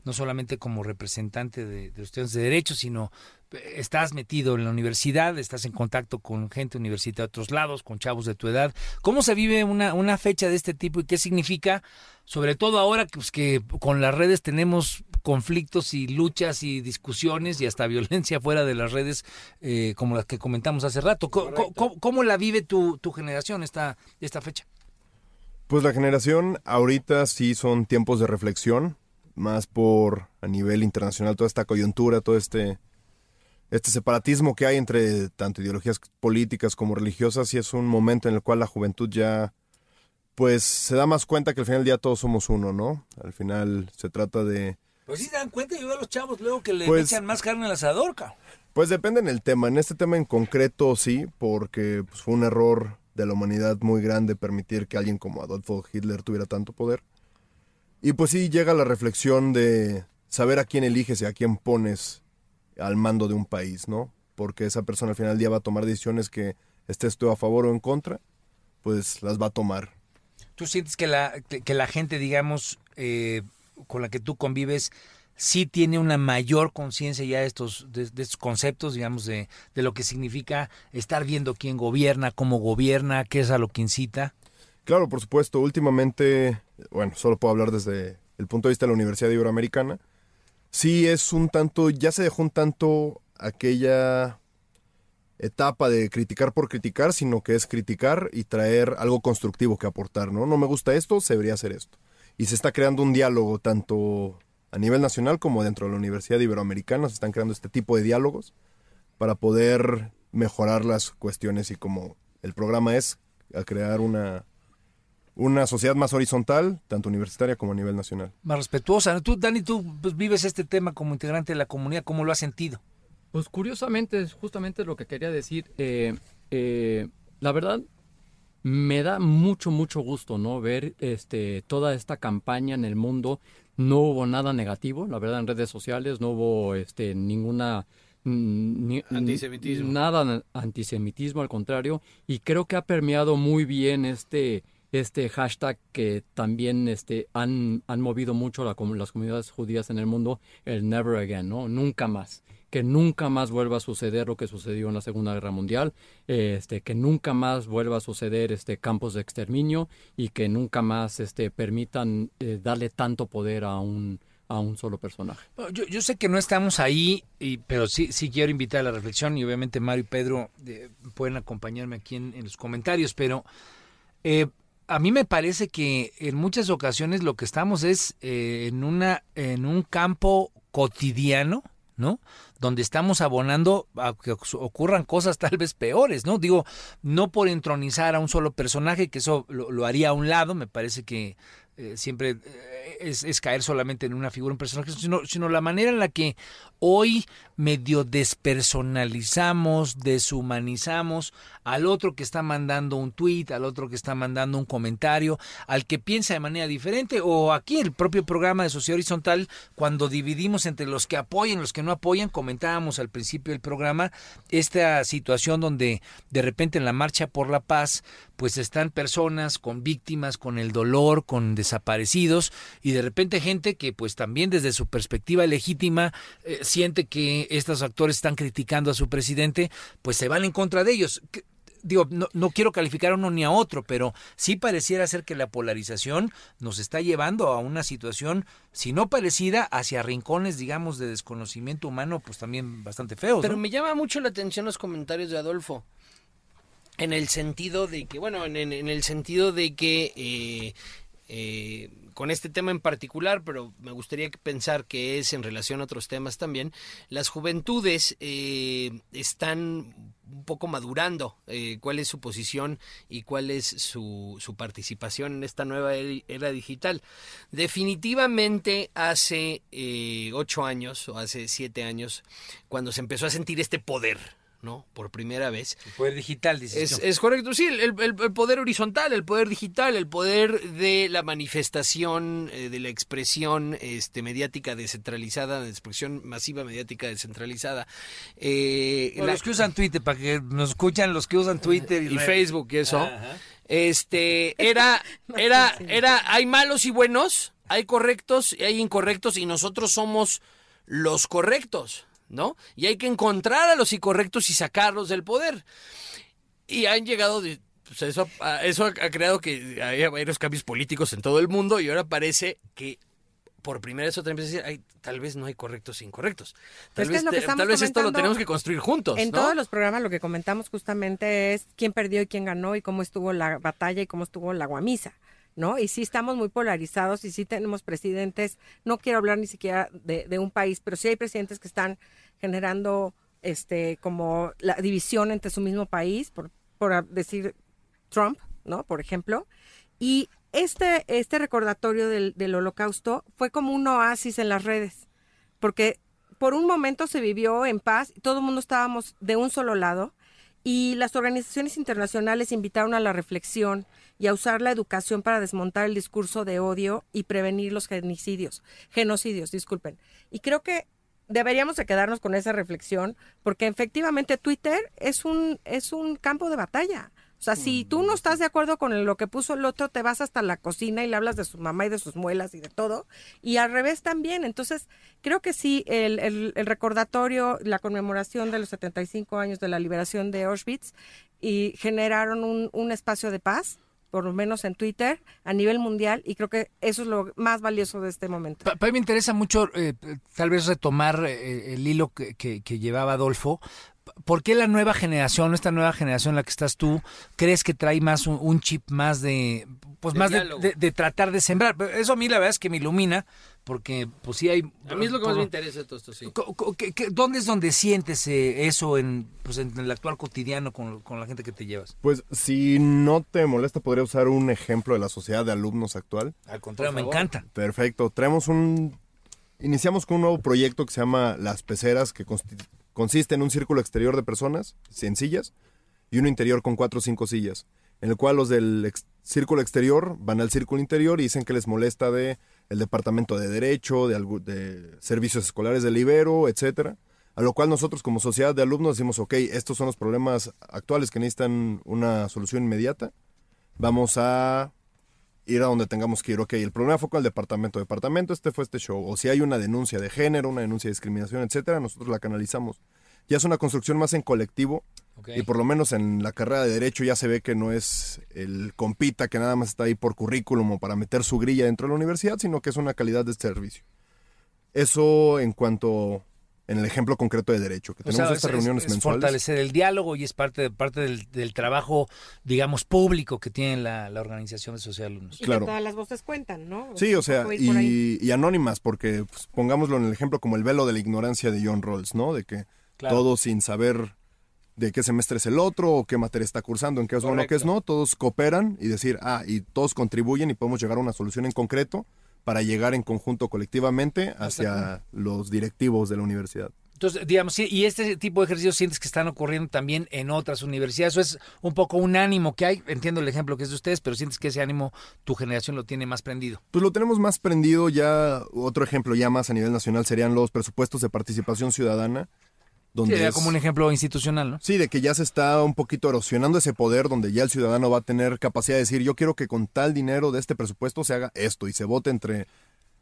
no solamente como representante de, de los estudiantes de Derecho, sino eh, estás metido en la universidad, estás en contacto con gente universitaria de otros lados, con chavos de tu edad? ¿Cómo se vive una, una fecha de este tipo y qué significa, sobre todo ahora pues, que con las redes tenemos conflictos y luchas y discusiones y hasta violencia fuera de las redes, eh, como las que comentamos hace rato? ¿Cómo, cómo- cómo la vive tu, tu generación esta, esta fecha? Pues la generación ahorita sí son tiempos de reflexión, más por a nivel internacional toda esta coyuntura, todo este este separatismo que hay entre tanto ideologías políticas como religiosas y es un momento en el cual la juventud ya pues se da más cuenta que al final del día todos somos uno, ¿no? Al final se trata de Pues sí se dan cuenta, yo veo a los chavos luego que le Pues- echan más carne al asador, cabrón. Pues depende en el tema. En este tema en concreto sí, porque pues, fue un error de la humanidad muy grande permitir que alguien como Adolfo Hitler tuviera tanto poder. Y pues sí llega la reflexión de saber a quién eliges y a quién pones al mando de un país, ¿no? Porque esa persona al final del día va a tomar decisiones que estés tú a favor o en contra, pues las va a tomar. ¿Tú sientes que la, que, que la gente, digamos, eh, con la que tú convives, sí tiene una mayor conciencia ya de estos, de, estos conceptos, digamos, de, de lo que significa estar viendo quién gobierna, cómo gobierna, qué es a lo que incita? Claro, por supuesto. Últimamente, bueno, solo puedo hablar desde el punto de vista de la Universidad Iberoamericana. Sí es un tanto, ya se dejó un tanto aquella etapa de criticar por criticar, sino que es criticar y traer algo constructivo que aportar, ¿no? No me gusta esto, se debería hacer esto. Y se está creando un diálogo tanto a nivel nacional como dentro de la Universidad Iberoamericana, se están creando este tipo de diálogos para poder mejorar las cuestiones y como el programa es a crear una una sociedad más horizontal, tanto universitaria como a nivel nacional. Más respetuosa. Tú, Dani, tú pues, vives este tema como integrante de la comunidad, ¿cómo lo has sentido? Pues curiosamente, es justamente lo que quería decir. eh, eh, la verdad, me da mucho, mucho gusto, ¿no? Ver este, toda esta campaña en el mundo. No hubo nada negativo, la verdad, en redes sociales, no hubo este, ninguna... ni- Antisemitismo. Nada na- antisemitismo, al contrario. Y creo que ha permeado muy bien este, este hashtag que también este, han, han movido mucho la las comunidades judías en el mundo, el never again, ¿no? Nunca más. Que nunca más vuelva a suceder lo que sucedió en la Segunda Guerra Mundial, este, que nunca más vuelva a suceder este, campos de exterminio y que nunca más este, permitan eh, darle tanto poder a un, a un solo personaje. Yo, sé que no estamos ahí, y, pero sí, sí quiero invitar a la reflexión y obviamente Mario y Pedro eh, pueden acompañarme aquí en, en los comentarios, pero eh, a mí me parece que en muchas ocasiones lo que estamos es en, una, en un campo cotidiano, ¿no? Donde estamos abonando a que ocurran cosas tal vez peores, ¿no? Digo, no por entronizar a un solo personaje, que eso lo, haría a un lado, me parece que eh, siempre eh, es, es caer solamente en una figura, un personaje, sino, sino la manera en la que hoy medio despersonalizamos, deshumanizamos al otro que está mandando un tweet, al otro que está mandando un comentario, al que piensa de manera diferente, o aquí el propio programa de Sociedad Horizontal, cuando dividimos entre los que apoyan los que no apoyan, comentábamos al principio del programa esta situación donde de repente en la marcha por la paz, pues están personas con víctimas, con el dolor, con desaparecidos y de repente gente que pues también desde su perspectiva legítima eh, siente que estos actores están criticando a su presidente, pues se van en contra de ellos. Digo, no, no quiero calificar a uno ni a otro, pero sí pareciera ser que la polarización nos está llevando a una situación, si no parecida, hacia rincones, digamos, de desconocimiento humano, pues también bastante feos. Pero ¿no? me llama mucho la atención los comentarios de Adolfo. En el sentido de que, bueno, en, en- en el sentido de que eh, eh, con este tema en particular, pero me gustaría pensar que es en relación a otros temas también, las juventudes eh, están un poco madurando eh, cuál es su posición y cuál es su, su participación en esta nueva eri- era digital. Definitivamente hace eh, ocho años o hace siete años, cuando se empezó a sentir este poder, ¿no? Por primera vez. El poder digital, dices Es, es correcto, sí, el, el- el poder horizontal, el poder digital, el poder de la manifestación, eh, de la expresión este, mediática descentralizada, de expresión masiva mediática descentralizada. Eh, la- los que usan Twitter, para que nos escuchan los que usan Twitter y. Facebook y eso. Ajá. Este, era, era, era, hay malos y buenos, hay correctos y hay incorrectos y nosotros somos los correctos, ¿no? Y hay que encontrar a los incorrectos y sacarlos del poder. Y han llegado, de- pues eso, eso ha, creado que haya varios cambios políticos en todo el mundo y ahora parece que por primera vez otra a decir, ay, tal vez no hay correctos e incorrectos. Tal Es que vez, es que tal vez esto lo tenemos que construir juntos. En ¿no? todos los programas lo que comentamos justamente es quién perdió y quién ganó y cómo estuvo la batalla y cómo estuvo la guamisa, ¿no? Y sí estamos muy polarizados y sí tenemos presidentes, no quiero hablar ni siquiera de, un país, pero sí hay presidentes que están generando este como la división entre su mismo país, por, por decir Trump, ¿no? Por ejemplo. Y este, este recordatorio del, del holocausto fue como un oasis en las redes, porque por un momento se vivió en paz, todo el mundo estábamos de un solo lado y las organizaciones internacionales invitaron a la reflexión y a usar la educación para desmontar el discurso de odio y prevenir los genocidios, genocidios, disculpen. Y creo que deberíamos de quedarnos con esa reflexión porque efectivamente Twitter es un es un campo de batalla. O sea, si tú no estás de acuerdo con lo que puso el otro, te vas hasta la cocina y le hablas de su mamá y de sus muelas y de todo. Y al revés también. Entonces, creo que sí, el, el- el recordatorio, la conmemoración de los 75 años de la liberación de Auschwitz y generaron un, un espacio de paz, por lo menos en Twitter, a nivel mundial. Y creo que eso es lo más valioso de este momento. Pa- Para mí me interesa mucho eh, tal vez retomar eh, el hilo que- que llevaba Adolfo. ¿Por qué la nueva generación, esta nueva generación en la que estás tú, crees que trae más un, un chip más de, pues De más de, diálogo. de- de tratar de sembrar? Eso a mí la verdad es que me ilumina, porque pues sí hay... A mí es lo que más me interesa de todo esto, sí. Co- co- ¿qué- qué- ¿Dónde es donde sientes eh, eso en, pues, en el actual cotidiano con, con la gente que te llevas? Pues si no te molesta, podría usar un ejemplo de la sociedad de alumnos actual. Al contrario, me encanta. Perfecto. Traemos un... Iniciamos con un nuevo proyecto que se llama Las Peceras, que consti- consiste en un círculo exterior de personas, sencillas, y uno interior con cuatro o cinco sillas, en el cual los del círculo exterior van al círculo interior y dicen que les molesta de el departamento de derecho, de servicios escolares del Ibero, etcétera. A lo cual nosotros como sociedad de alumnos decimos, ok, estos son los problemas actuales que necesitan una solución inmediata. Vamos a ir a donde tengamos que ir. Ok, el problema fue con el departamento. Departamento, este fue este show. O si hay una denuncia de género, una denuncia de discriminación, etcétera, nosotros la canalizamos. Ya es una construcción más en colectivo. Y por lo menos en la carrera de Derecho ya se ve que no es el compita que nada más está ahí por currículum o para meter su grilla dentro de la universidad, sino que es una calidad de servicio. Eso en cuanto en el ejemplo concreto de Derecho, que O tenemos sea, estas es- reuniones es mensuales. fortalecer el diálogo y es parte, de, parte del, del trabajo, digamos, público que tiene la, la organización de Social Alumnos. Y Claro. que todas las voces cuentan, ¿no? Sí, o sea, y, y anónimas, porque pues, pongámoslo en el ejemplo como el velo de la ignorancia de John Rawls, ¿no? De que Claro. todos sin saber de qué semestre es el otro, o qué materia está cursando, en qué es bueno, qué es Correcto. no, todos cooperan y decir, ah, y todos contribuyen y podemos llegar a una solución en concreto para llegar en conjunto colectivamente hacia los directivos de la universidad. Entonces, digamos, sí, y este tipo de ejercicios sientes que están ocurriendo también en otras universidades. Eso es un poco un ánimo que hay. Entiendo el ejemplo que es de ustedes, pero sientes que ese ánimo tu generación lo tiene más prendido. Pues lo tenemos más prendido ya, otro ejemplo ya más a nivel nacional serían los presupuestos de participación ciudadana, donde Sería es- como un ejemplo institucional, ¿no? Sí, de que ya se está un poquito erosionando ese poder donde ya el ciudadano va a tener capacidad de decir, yo quiero que con tal dinero de este presupuesto se haga esto y se vote entre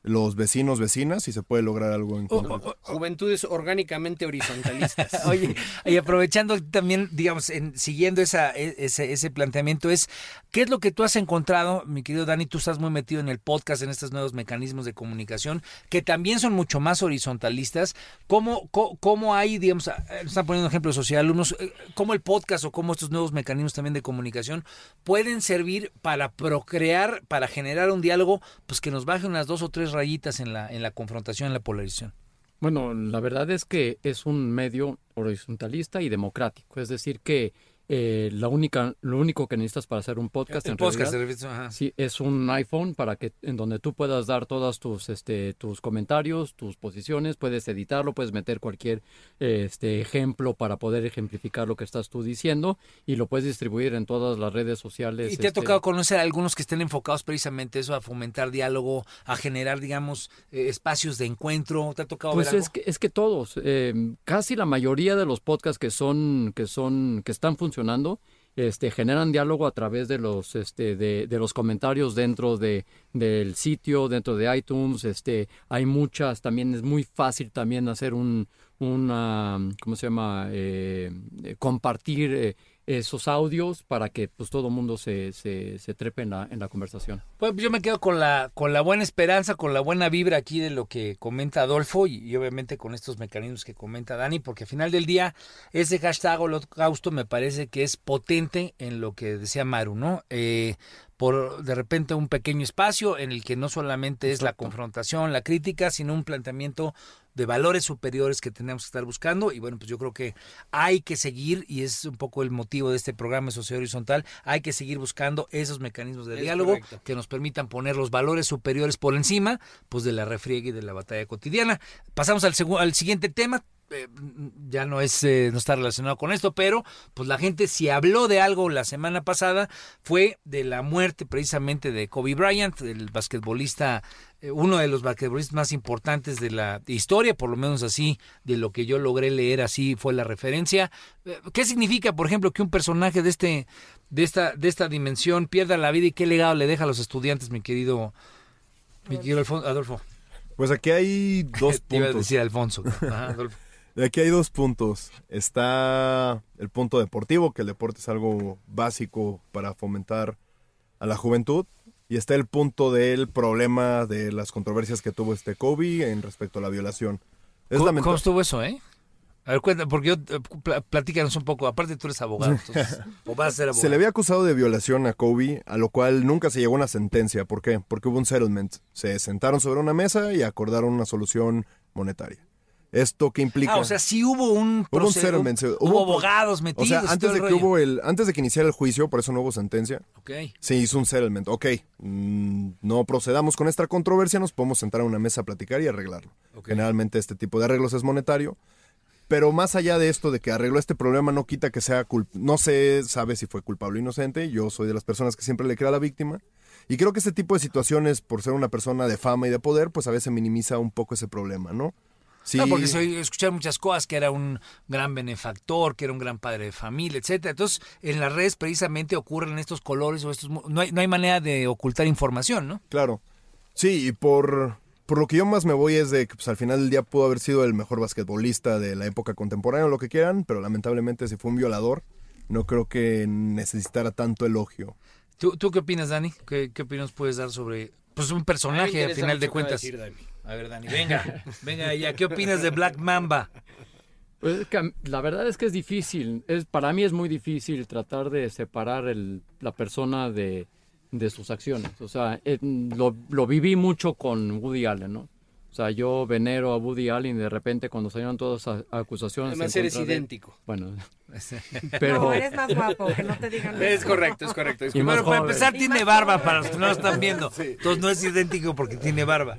los vecinos, vecinas y se puede lograr algo en concreto. Juventudes orgánicamente horizontalistas. Oye, y aprovechando también, digamos, en, siguiendo esa, e- ese, ese planteamiento, es ¿qué es lo que tú has encontrado, mi querido Dani? Tú estás muy metido en el podcast, en estos nuevos mecanismos de comunicación, que también son mucho más horizontalistas. ¿Cómo, cómo, cómo hay, digamos, eh, están poniendo ejemplos social alumnos, eh, cómo el podcast o cómo estos nuevos mecanismos también de comunicación pueden servir para procrear, para generar un diálogo, pues que nos baje unas dos o tres rayitas en la, en la confrontación, en la polarización? Bueno, la verdad es que es un medio horizontalista y democrático. Es decir, que eh, la única, lo único que necesitas para hacer un podcast, El en podcast, realidad, ajá. sí, es un iPhone para que en donde tú puedas dar todas tus, este, tus comentarios, tus posiciones, puedes editarlo, puedes meter cualquier eh, este, ejemplo para poder ejemplificar lo que estás tú diciendo y lo puedes distribuir en todas las redes sociales. ¿Y te ha este, tocado conocer a algunos que estén enfocados precisamente eso, a fomentar diálogo, a generar, digamos, eh, espacios de encuentro? ¿Te ha tocado Pues ver algo? es que, es que todos, eh, casi la mayoría de los podcasts que son, que son, que están funcionando, este, generan diálogo a través de los, este, de, los comentarios dentro de, del sitio, dentro de iTunes, este, hay muchas, también es muy fácil también hacer un, una, ¿cómo se llama? Eh, eh, compartir eh, esos audios para que pues todo el mundo se, se, se trepe en la, en la conversación. Pues yo me quedo con la, con la buena esperanza, con la buena vibra aquí de lo que comenta Adolfo y, y obviamente con estos mecanismos que comenta Dani, porque al final del día ese hashtag holocausto me parece que es potente en lo que decía Maru, ¿no? Eh, por de repente un pequeño espacio en el que no solamente es la confrontación, la crítica, sino un planteamiento de valores superiores que tenemos que estar buscando y bueno, pues yo creo que hay que seguir y es un poco el motivo de este programa Sociedad Horizontal, hay que seguir buscando esos mecanismos de Es diálogo correcto. que nos permitan poner los valores superiores por encima pues de la refriega y de la batalla cotidiana. Pasamos al, al siguiente tema. Eh, ya no es eh, no está relacionado con esto, pero pues la gente si habló de algo la semana pasada fue de la muerte precisamente de Kobe Bryant, el basquetbolista eh, uno de los basquetbolistas más importantes de la historia, por lo menos así de lo que yo logré leer así fue la referencia. Eh, ¿Qué significa, por ejemplo, que un personaje de este de esta de esta dimensión pierda la vida y qué legado le deja a los estudiantes, mi querido mi querido Adolfo? Pues aquí hay dos Te iba a puntos. decir Alfonso. Ajá, Adolfo. Aquí hay dos puntos. Está el punto deportivo, que el deporte es algo básico para fomentar a la juventud. Y está el punto del problema de las controversias que tuvo este Kobe en respecto a la violación. Es ¿Cómo, lamentable. cómo estuvo eso, eh? A ver, cuenta, porque yo, eh, pl- platícanos un poco. Aparte, tú eres abogado, entonces, o vas a ser abogado. Se le había acusado de violación a Kobe, a lo cual nunca se llegó a una sentencia. ¿Por qué? Porque hubo un settlement. Se sentaron sobre una mesa y acordaron una solución monetaria. ¿Esto qué implica? Ah, o sea, sí hubo un Hubo un proceso, settlement. se- hubo, hubo- abogados metidos. O sea, antes de el que rollo. hubo el, antes de que iniciara el juicio, por eso no hubo sentencia, Ok. se hizo un settlement. Ok, mm, no procedamos con esta controversia, nos podemos sentar a una mesa a platicar y arreglarlo. Generalmente este tipo de arreglos es monetario. Pero más allá de esto, de que arregló este problema, no quita que sea culpable. No se sabe si fue culpable o inocente. Yo soy de las personas que siempre le crea a la víctima. Y creo que este tipo de situaciones, por ser una persona de fama y de poder, pues a veces minimiza un poco ese problema, ¿no? Sí. No, porque se escucharon muchas cosas, que era un gran benefactor, que era un gran padre de familia, etcétera. Entonces, en las redes precisamente ocurren estos colores o estos... No hay, no hay manera de ocultar información, ¿no? Claro. Sí, y por, por lo que yo más me voy es de que pues, al final del día pudo haber sido el mejor basquetbolista de la época contemporánea o lo que quieran, pero lamentablemente si fue un violador, no creo que necesitara tanto elogio. ¿Tú, tú qué opinas, Dani? ¿Qué, qué opinión puedes dar sobre pues un personaje al final de cuentas? A ver, Dani, venga, venga ya. ¿Qué opinas de Black Mamba? Pues la verdad es que es difícil. Es, para mí es muy difícil tratar de separar la persona de, sus acciones. O sea, lo, lo viví mucho con Woody Allen, ¿no? O sea, yo venero a Woody Allen y de repente cuando salieron todas esas acusaciones... Además eres contra de- idéntico. Bueno, pero... No, eres más guapo, que no te digan Es eso. correcto, es correcto. Y más Bueno, para empezar Y tiene más barba joven. para los que no lo están viendo. Entonces no es idéntico porque tiene barba.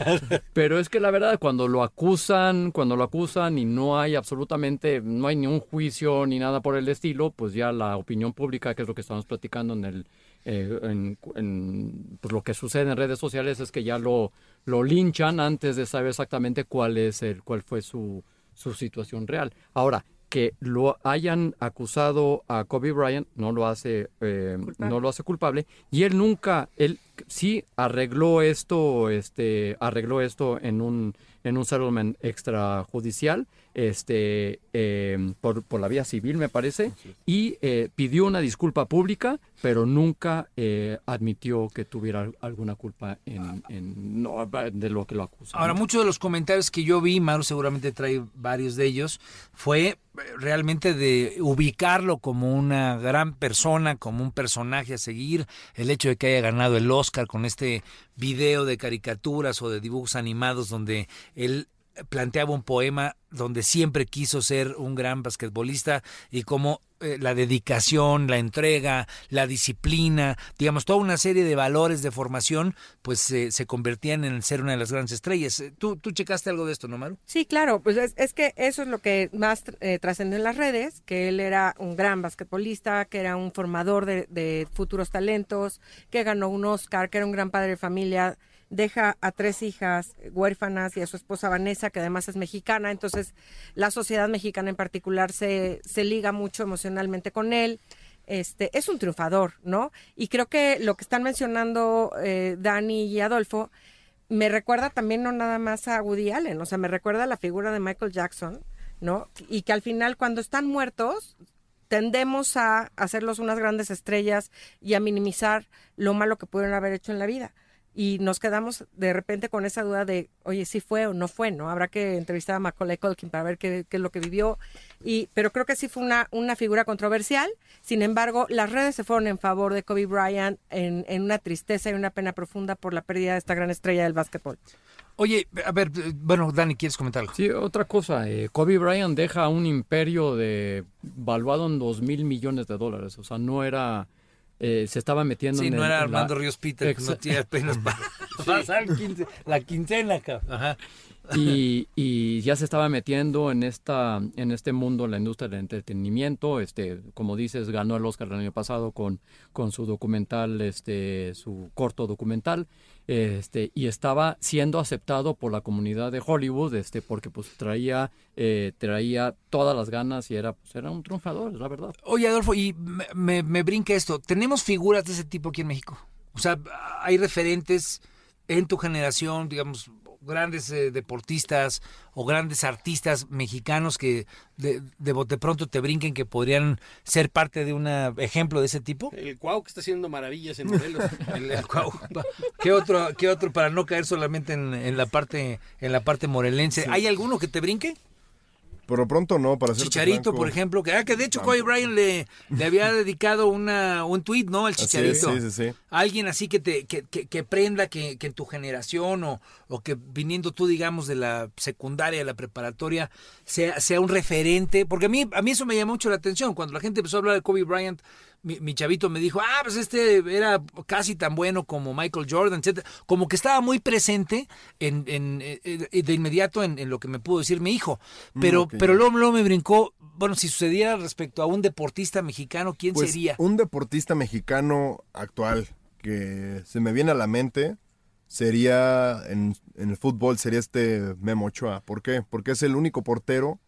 Pero es que la verdad, cuando lo acusan, cuando lo acusan y no hay absolutamente, no hay ni un juicio ni nada por el estilo, pues ya la opinión pública, que es lo que estamos platicando en el, eh, en, en, pues lo que sucede en redes sociales es que ya lo, lo linchan antes de saber exactamente cuál es el, cuál fue su, su situación real. Ahora, que lo hayan acusado a Kobe Bryant no lo hace eh, no lo hace culpable y él nunca él sí arregló esto este arregló esto en un en un settlement extrajudicial este eh, por, por la vía civil me parece y eh, pidió una disculpa pública pero nunca eh, admitió que tuviera alguna culpa en, en- no, de lo que lo acusa Ahora, muchos de los comentarios que yo vi, Maru seguramente trae varios de ellos, fue eh, realmente de ubicarlo como una gran persona, como un personaje a seguir, el hecho de que haya ganado el Oscar con este video de caricaturas o de dibujos animados donde él planteaba un poema donde siempre quiso ser un gran basquetbolista y como eh, la dedicación, la entrega, la disciplina, digamos, toda una serie de valores de formación, pues se convertían en ser una de las grandes estrellas. Eh, ¿Tú, tú checaste algo de esto, no, Maru? Sí, claro, pues es, es que eso es lo que más eh, trascendió en las redes, que él era un gran basquetbolista, que era un formador de, de futuros talentos, que ganó un Oscar, que era un gran padre de familia, deja a tres hijas huérfanas y a su esposa Vanessa, que además es mexicana, entonces la sociedad mexicana en particular se, se liga mucho emocionalmente con él. Este, es un triunfador, ¿no? Y creo que lo que están mencionando eh, Dani y Adolfo, me recuerda también no nada más a Woody Allen, o sea, me recuerda a la figura de Michael Jackson, ¿no? Y que al final cuando están muertos tendemos a hacerlos unas grandes estrellas y a minimizar lo malo que pudieron haber hecho en la vida. Y nos quedamos de repente con esa duda de, oye, si fue o no fue, ¿no? Habrá que entrevistar a Macaulay Culkin para ver qué, qué es lo que vivió. Y, pero creo que sí fue una, una figura controversial. Sin embargo, las redes se fueron en favor de Kobe Bryant en, en una tristeza y una pena profunda por la pérdida de esta gran estrella del básquetbol. Oye, a ver, bueno, Dani, ¿quieres comentar algo? Sí, otra cosa, eh, Kobe Bryant deja un imperio de valuado en dos mil millones de dólares, o sea, no era, eh, se estaba metiendo Sí, en no el- era en la- Armando Ríos Peter, que no tiene apenas para pasar quince- la quincena, cabrón. Ajá. y, y ya se estaba metiendo en esta en este mundo la industria del entretenimiento este como dices ganó el Oscar el año pasado con con su documental este su corto documental este y estaba siendo aceptado por la comunidad de Hollywood este porque pues traía eh, traía todas las ganas y era pues era un triunfador es la verdad Oye, Adolfo, y me, me, me brinca esto. ¿Tenemos figuras de ese tipo aquí en México? O sea, hay referentes en tu generación, digamos, grandes eh, deportistas o grandes artistas mexicanos que de, de bote pronto te brinquen que podrían ser parte de un ejemplo de ese tipo? El Cuau que está haciendo maravillas en Morelos. El- el Cuau. ¿Qué otro, qué otro para no caer solamente en, en la parte en la parte morelense? ¿Hay alguno que te brinque? Por lo pronto no, para ser Chicharito, por ejemplo, que, ah, que de hecho Kobe Bryant le, le había dedicado una, un tuit, ¿no? Al Así es, Chicharito. sí, sí, sí. Alguien así que te que, que, que prenda que, que en tu generación o, o que viniendo tú, digamos, de la secundaria, de la preparatoria, sea, sea un referente. Porque a mí, a mí eso me llamó mucho la atención. Cuando la gente empezó a hablar de Kobe Bryant, mi, mi chavito me dijo, ah, pues este era casi tan bueno como Michael Jordan, etcétera. Como que estaba muy presente en, en, eh, eh, de inmediato en, en lo que me pudo decir mi hijo. Pero, Mm, ok. pero luego, luego me brincó, bueno, si sucediera respecto a un deportista mexicano, ¿quién Pues, sería? Un deportista mexicano actual que se me viene a la mente sería, en, en el fútbol, sería este Memo Ochoa. ¿Por qué? Porque es el único portero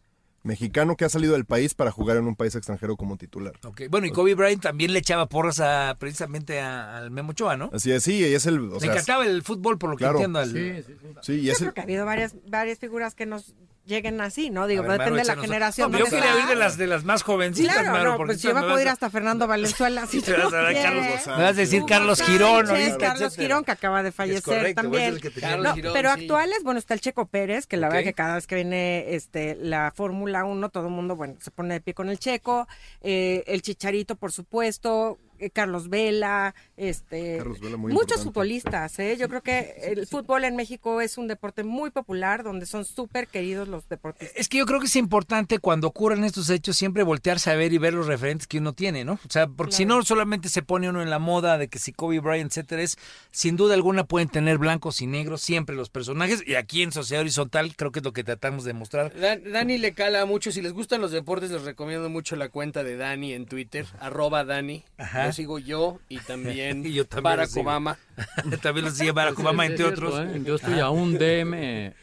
mexicano que ha salido del país para jugar en un país extranjero como titular. Ok, Bueno, y Kobe Bryant también le echaba porras a, precisamente a- al Memo Ochoa, ¿no? Así es, sí, y es el... o Le sea, encantaba el fútbol, por lo que entiendo. al- Sí, sí, sí. Sí, y Yo es el, creo que ha habido varias, varias figuras que nos lleguen así, ¿no? Digo, A ver, Maro, depende de la generación. No, yo quería oír de las, de las más jovencitas, Claro, Maro, no, porque pues yo me puedo ir hasta Fernando Valenzuela. Si te vas a dar Carlos. Me vas a decir Hugo Carlos Girón Sánchez, Carlos. Girón, que acaba de fallecer correcto, también. ese es el que tenía. Carlos No, Girón, pero sí. actuales, bueno, está el Checo Pérez, que la Ok. verdad que cada vez que viene este la Fórmula 1, todo el mundo, bueno, se pone de pie con el Checo. eh, el Chicharito, por supuesto. Eh, Carlos Vela, este, Carlos Vela, muy muchos importante. futbolistas, ¿eh? Yo creo que el fútbol en México es un deporte muy popular, donde son súper queridos los deportistas. Es que yo creo que es importante cuando ocurren estos hechos siempre voltearse a ver y ver los referentes que uno tiene, ¿no? O sea, porque si no solamente se pone uno en la moda de que si Kobe Bryant, etcétera, es sin duda alguna pueden tener blancos y negros siempre los personajes y aquí en Sociedad Horizontal creo que es lo que tratamos de mostrar. Da- Dani le cala mucho. Si les gustan los deportes, les recomiendo mucho la cuenta de Dani en Twitter, arroba Dani. Ajá. Sigo yo y también, Y yo también Barack lo sigo. Obama. También lo sigue Barack Obama, entre cierto, otros. ¿eh? Yo estoy a un DM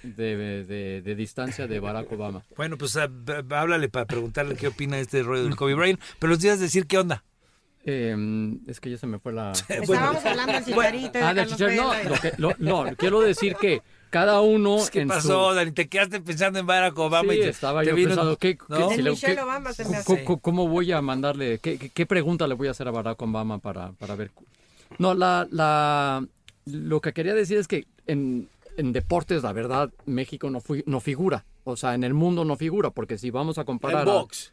de, de- de distancia de Barack Obama. Bueno, pues ah, háblale para preguntarle qué opina de este rollo del Kobe Bryant, pero los días decir qué onda. Eh, es que ya se me fue la... Estábamos hablando del Chicharito y de Ah, de Carlos Chicharito, no, que- lo- no, quiero decir que cada uno ¿Qué en pasó, su... Dani? ¿Te quedaste pensando en Barack Obama? Sí, y te- estaba te yo vino- pensando, ¿qué, qué- ¿no? si En le- qué- Obama se me co- hace. co- ¿Cómo voy a mandarle? ¿Qué, qué, qué pregunta le voy a hacer a Barack Obama para, para ver? No, la, la, lo que quería decir es que en, en deportes, la verdad, México no, fui- no figura. O sea, en el mundo no figura, porque si vamos a comparar... En a- box.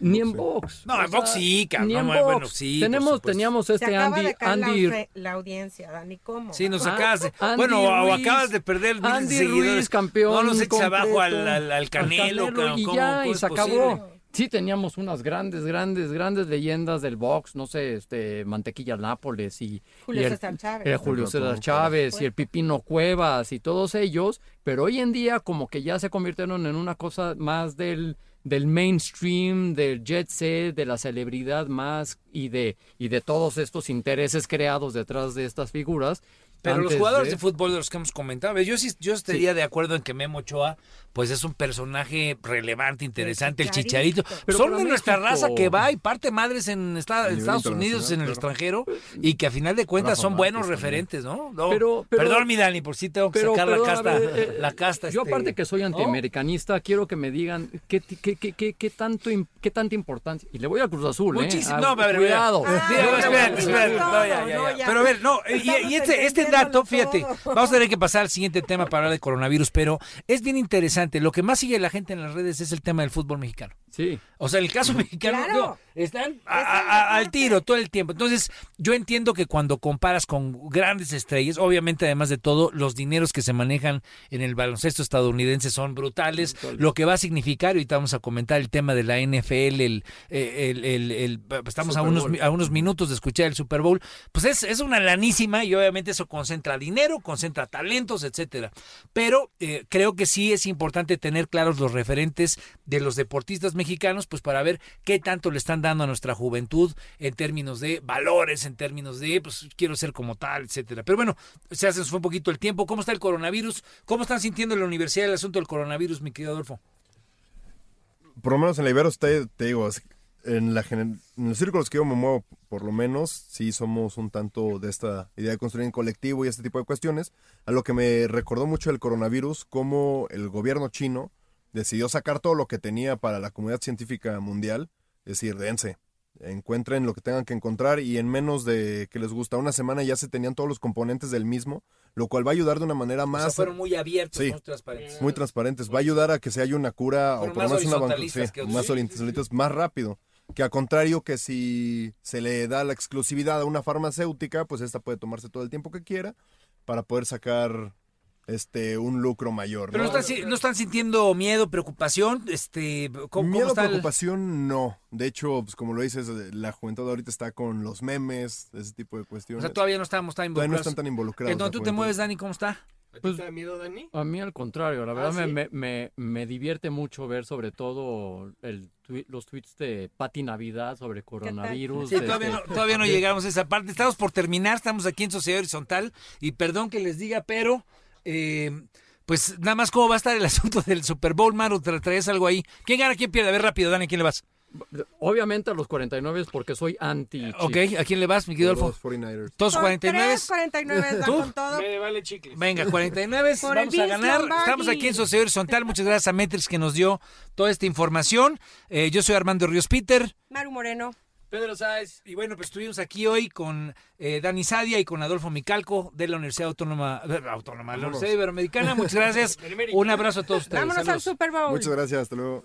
Ni en box. No, o en box sí, cabrón. Ni en No, box. bueno, sí, Tenemos, teníamos Se este acaba Andy... de caer Andy la, la audiencia, Dani, ¿cómo? Sí, nos Ah, acabas de. Andy bueno, o acabas de perder Andy seguidores. Ruiz, campeón. No los eches abajo al, al, al Canelo, y ¿Cómo- ya, cómo y se acabó. posible? Sí, teníamos unas grandes, grandes, grandes leyendas del box, no sé, este, Mantequilla Nápoles y, Julio y el, César Chávez. el Julio César. Chávez y el Pipino Cuevas y todos ellos, pero hoy en día como que ya se convirtieron en una cosa más del, del mainstream, del jet set, de la celebridad más y de, y de todos estos intereses creados detrás de estas figuras. Pero los jugadores de... fútbol de los que hemos comentado, yo sí yo estaría Sí. de acuerdo en que Memo Ochoa, pues es un personaje relevante, interesante, el Chicharito. chicharito. Pero Son de nuestra México- raza que va y parte madres en esta- A en nivel Estados Unidos, en el extranjero, y que a final de cuentas Rafa son buenos referentes, ¿no? No, Pero- pero- Perdón, mi Dani, por si tengo que Pero, sacar perdón, la a casta. ver, eh, la casta Yo este, aparte que soy ¿no? antiamericanista, quiero que me digan qué, qué, qué, qué, qué tanto, qué tanta importancia. Y le voy a Cruz Azul, Muchísimo. ¿eh? No, a ver, cuidado. mira. Mira, no, espérate, no, espérate. no, No, ya, no, ya, no, ya. ya. Pero a ver, no, y, este, este dato, fíjate, vamos a tener que pasar al siguiente tema para hablar de coronavirus, pero es bien interesante. Lo que más sigue la gente en las redes es el tema del fútbol mexicano. Sí. O sea, el caso mexicano, Claro. digo, están a- Es el a- a- al tiro todo el tiempo. Entonces, yo entiendo que cuando comparas con grandes estrellas, obviamente, además de todo, los dineros que se manejan en el baloncesto estadounidense son brutales. Lo que va a significar, ahorita vamos a comentar el tema de la NFL, el, eh, el- el- el- estamos a unos, a unos minutos de escuchar el Super Bowl, pues es, es una lanísima y obviamente eso concentra dinero, concentra talentos, etcétera. Pero eh, creo que sí es importante tener claros los referentes de los deportistas mexicanos, pues para ver qué tanto le están dando a nuestra juventud en términos de valores, en términos de, pues quiero ser como tal, etcétera. Pero bueno, se hace un poquito el tiempo. ¿Cómo está el coronavirus? ¿Cómo están sintiendo en la universidad el asunto del coronavirus, mi querido Adolfo? por lo menos en la Ibero, te, te digo, en, la, en los círculos que yo me muevo, por lo menos, sí somos un tanto de esta idea de construir en colectivo y este tipo de cuestiones, a lo que me recordó mucho el coronavirus, cómo el gobierno chino decidió sacar todo lo que tenía para la comunidad científica mundial, es decir, dense, encuentren lo que tengan que encontrar y en menos de que les gusta una semana ya se tenían todos los componentes del mismo, lo cual va a ayudar de una manera O sea, más fueron muy abiertos, Sí. muy transparentes. muy transparentes. Va a ayudar a que se haya una cura Fueron o por lo menos una horizontalistas sí, más Sí, más rápido. Que a contrario que si se le da la exclusividad a una farmacéutica, pues esta puede tomarse todo el tiempo que quiera para poder sacar este un lucro mayor. Pero no están, si- no están sintiendo miedo, preocupación, este, ¿cómo, cómo Miedo, el- preocupación, no. De hecho, pues como lo dices, la juventud ahorita está con los memes, ese tipo de O cuestiones. sea, todavía no estamos tan Todavía no involucrados. están tan involucrados. ¿En donde la tú te mueves, Dani, cómo está? ¿A Pues- ti te da miedo, Dani? A mí al contrario, la Ah, verdad me, ¿sí? me, me, me divierte mucho ver sobre todo el tui- los tweets de Pati Navidad sobre coronavirus. Sí, todavía, no, este, todavía no llegamos a esa parte. Estamos por terminar, estamos aquí en Sociedad Horizontal. Y perdón que les diga, pero eh, pues nada más cómo va a estar el asunto del Super Bowl, Maru, tra- traes algo ahí. ¿Quién gana, quién pierde? A ver rápido, Dani, ¿a quién le vas? Obviamente a los 49 porque soy anti. Ok, ¿a quién le vas, mi querido? Los 49ers. Todos Con 49. tres 49 ¿Tú? con todo. Me vale chicles. Venga, 49, Por el vamos a ganar. Lombardi. Estamos aquí en Sociedad Horizontal. Muchas gracias a Metrix que nos dio toda esta información. Eh, yo soy Armando Ríos Peter. Maru Moreno. Pedro Sáez. Y bueno, pues estuvimos aquí hoy con eh, Dani Sadia y con Adolfo Micalco de la Universidad Autónoma, eh, Autónoma, la Universidad Iberoamericana. Muchas gracias. Un abrazo a todos ustedes. Vámonos al Saludos. Super Bowl. Muchas gracias, hasta luego.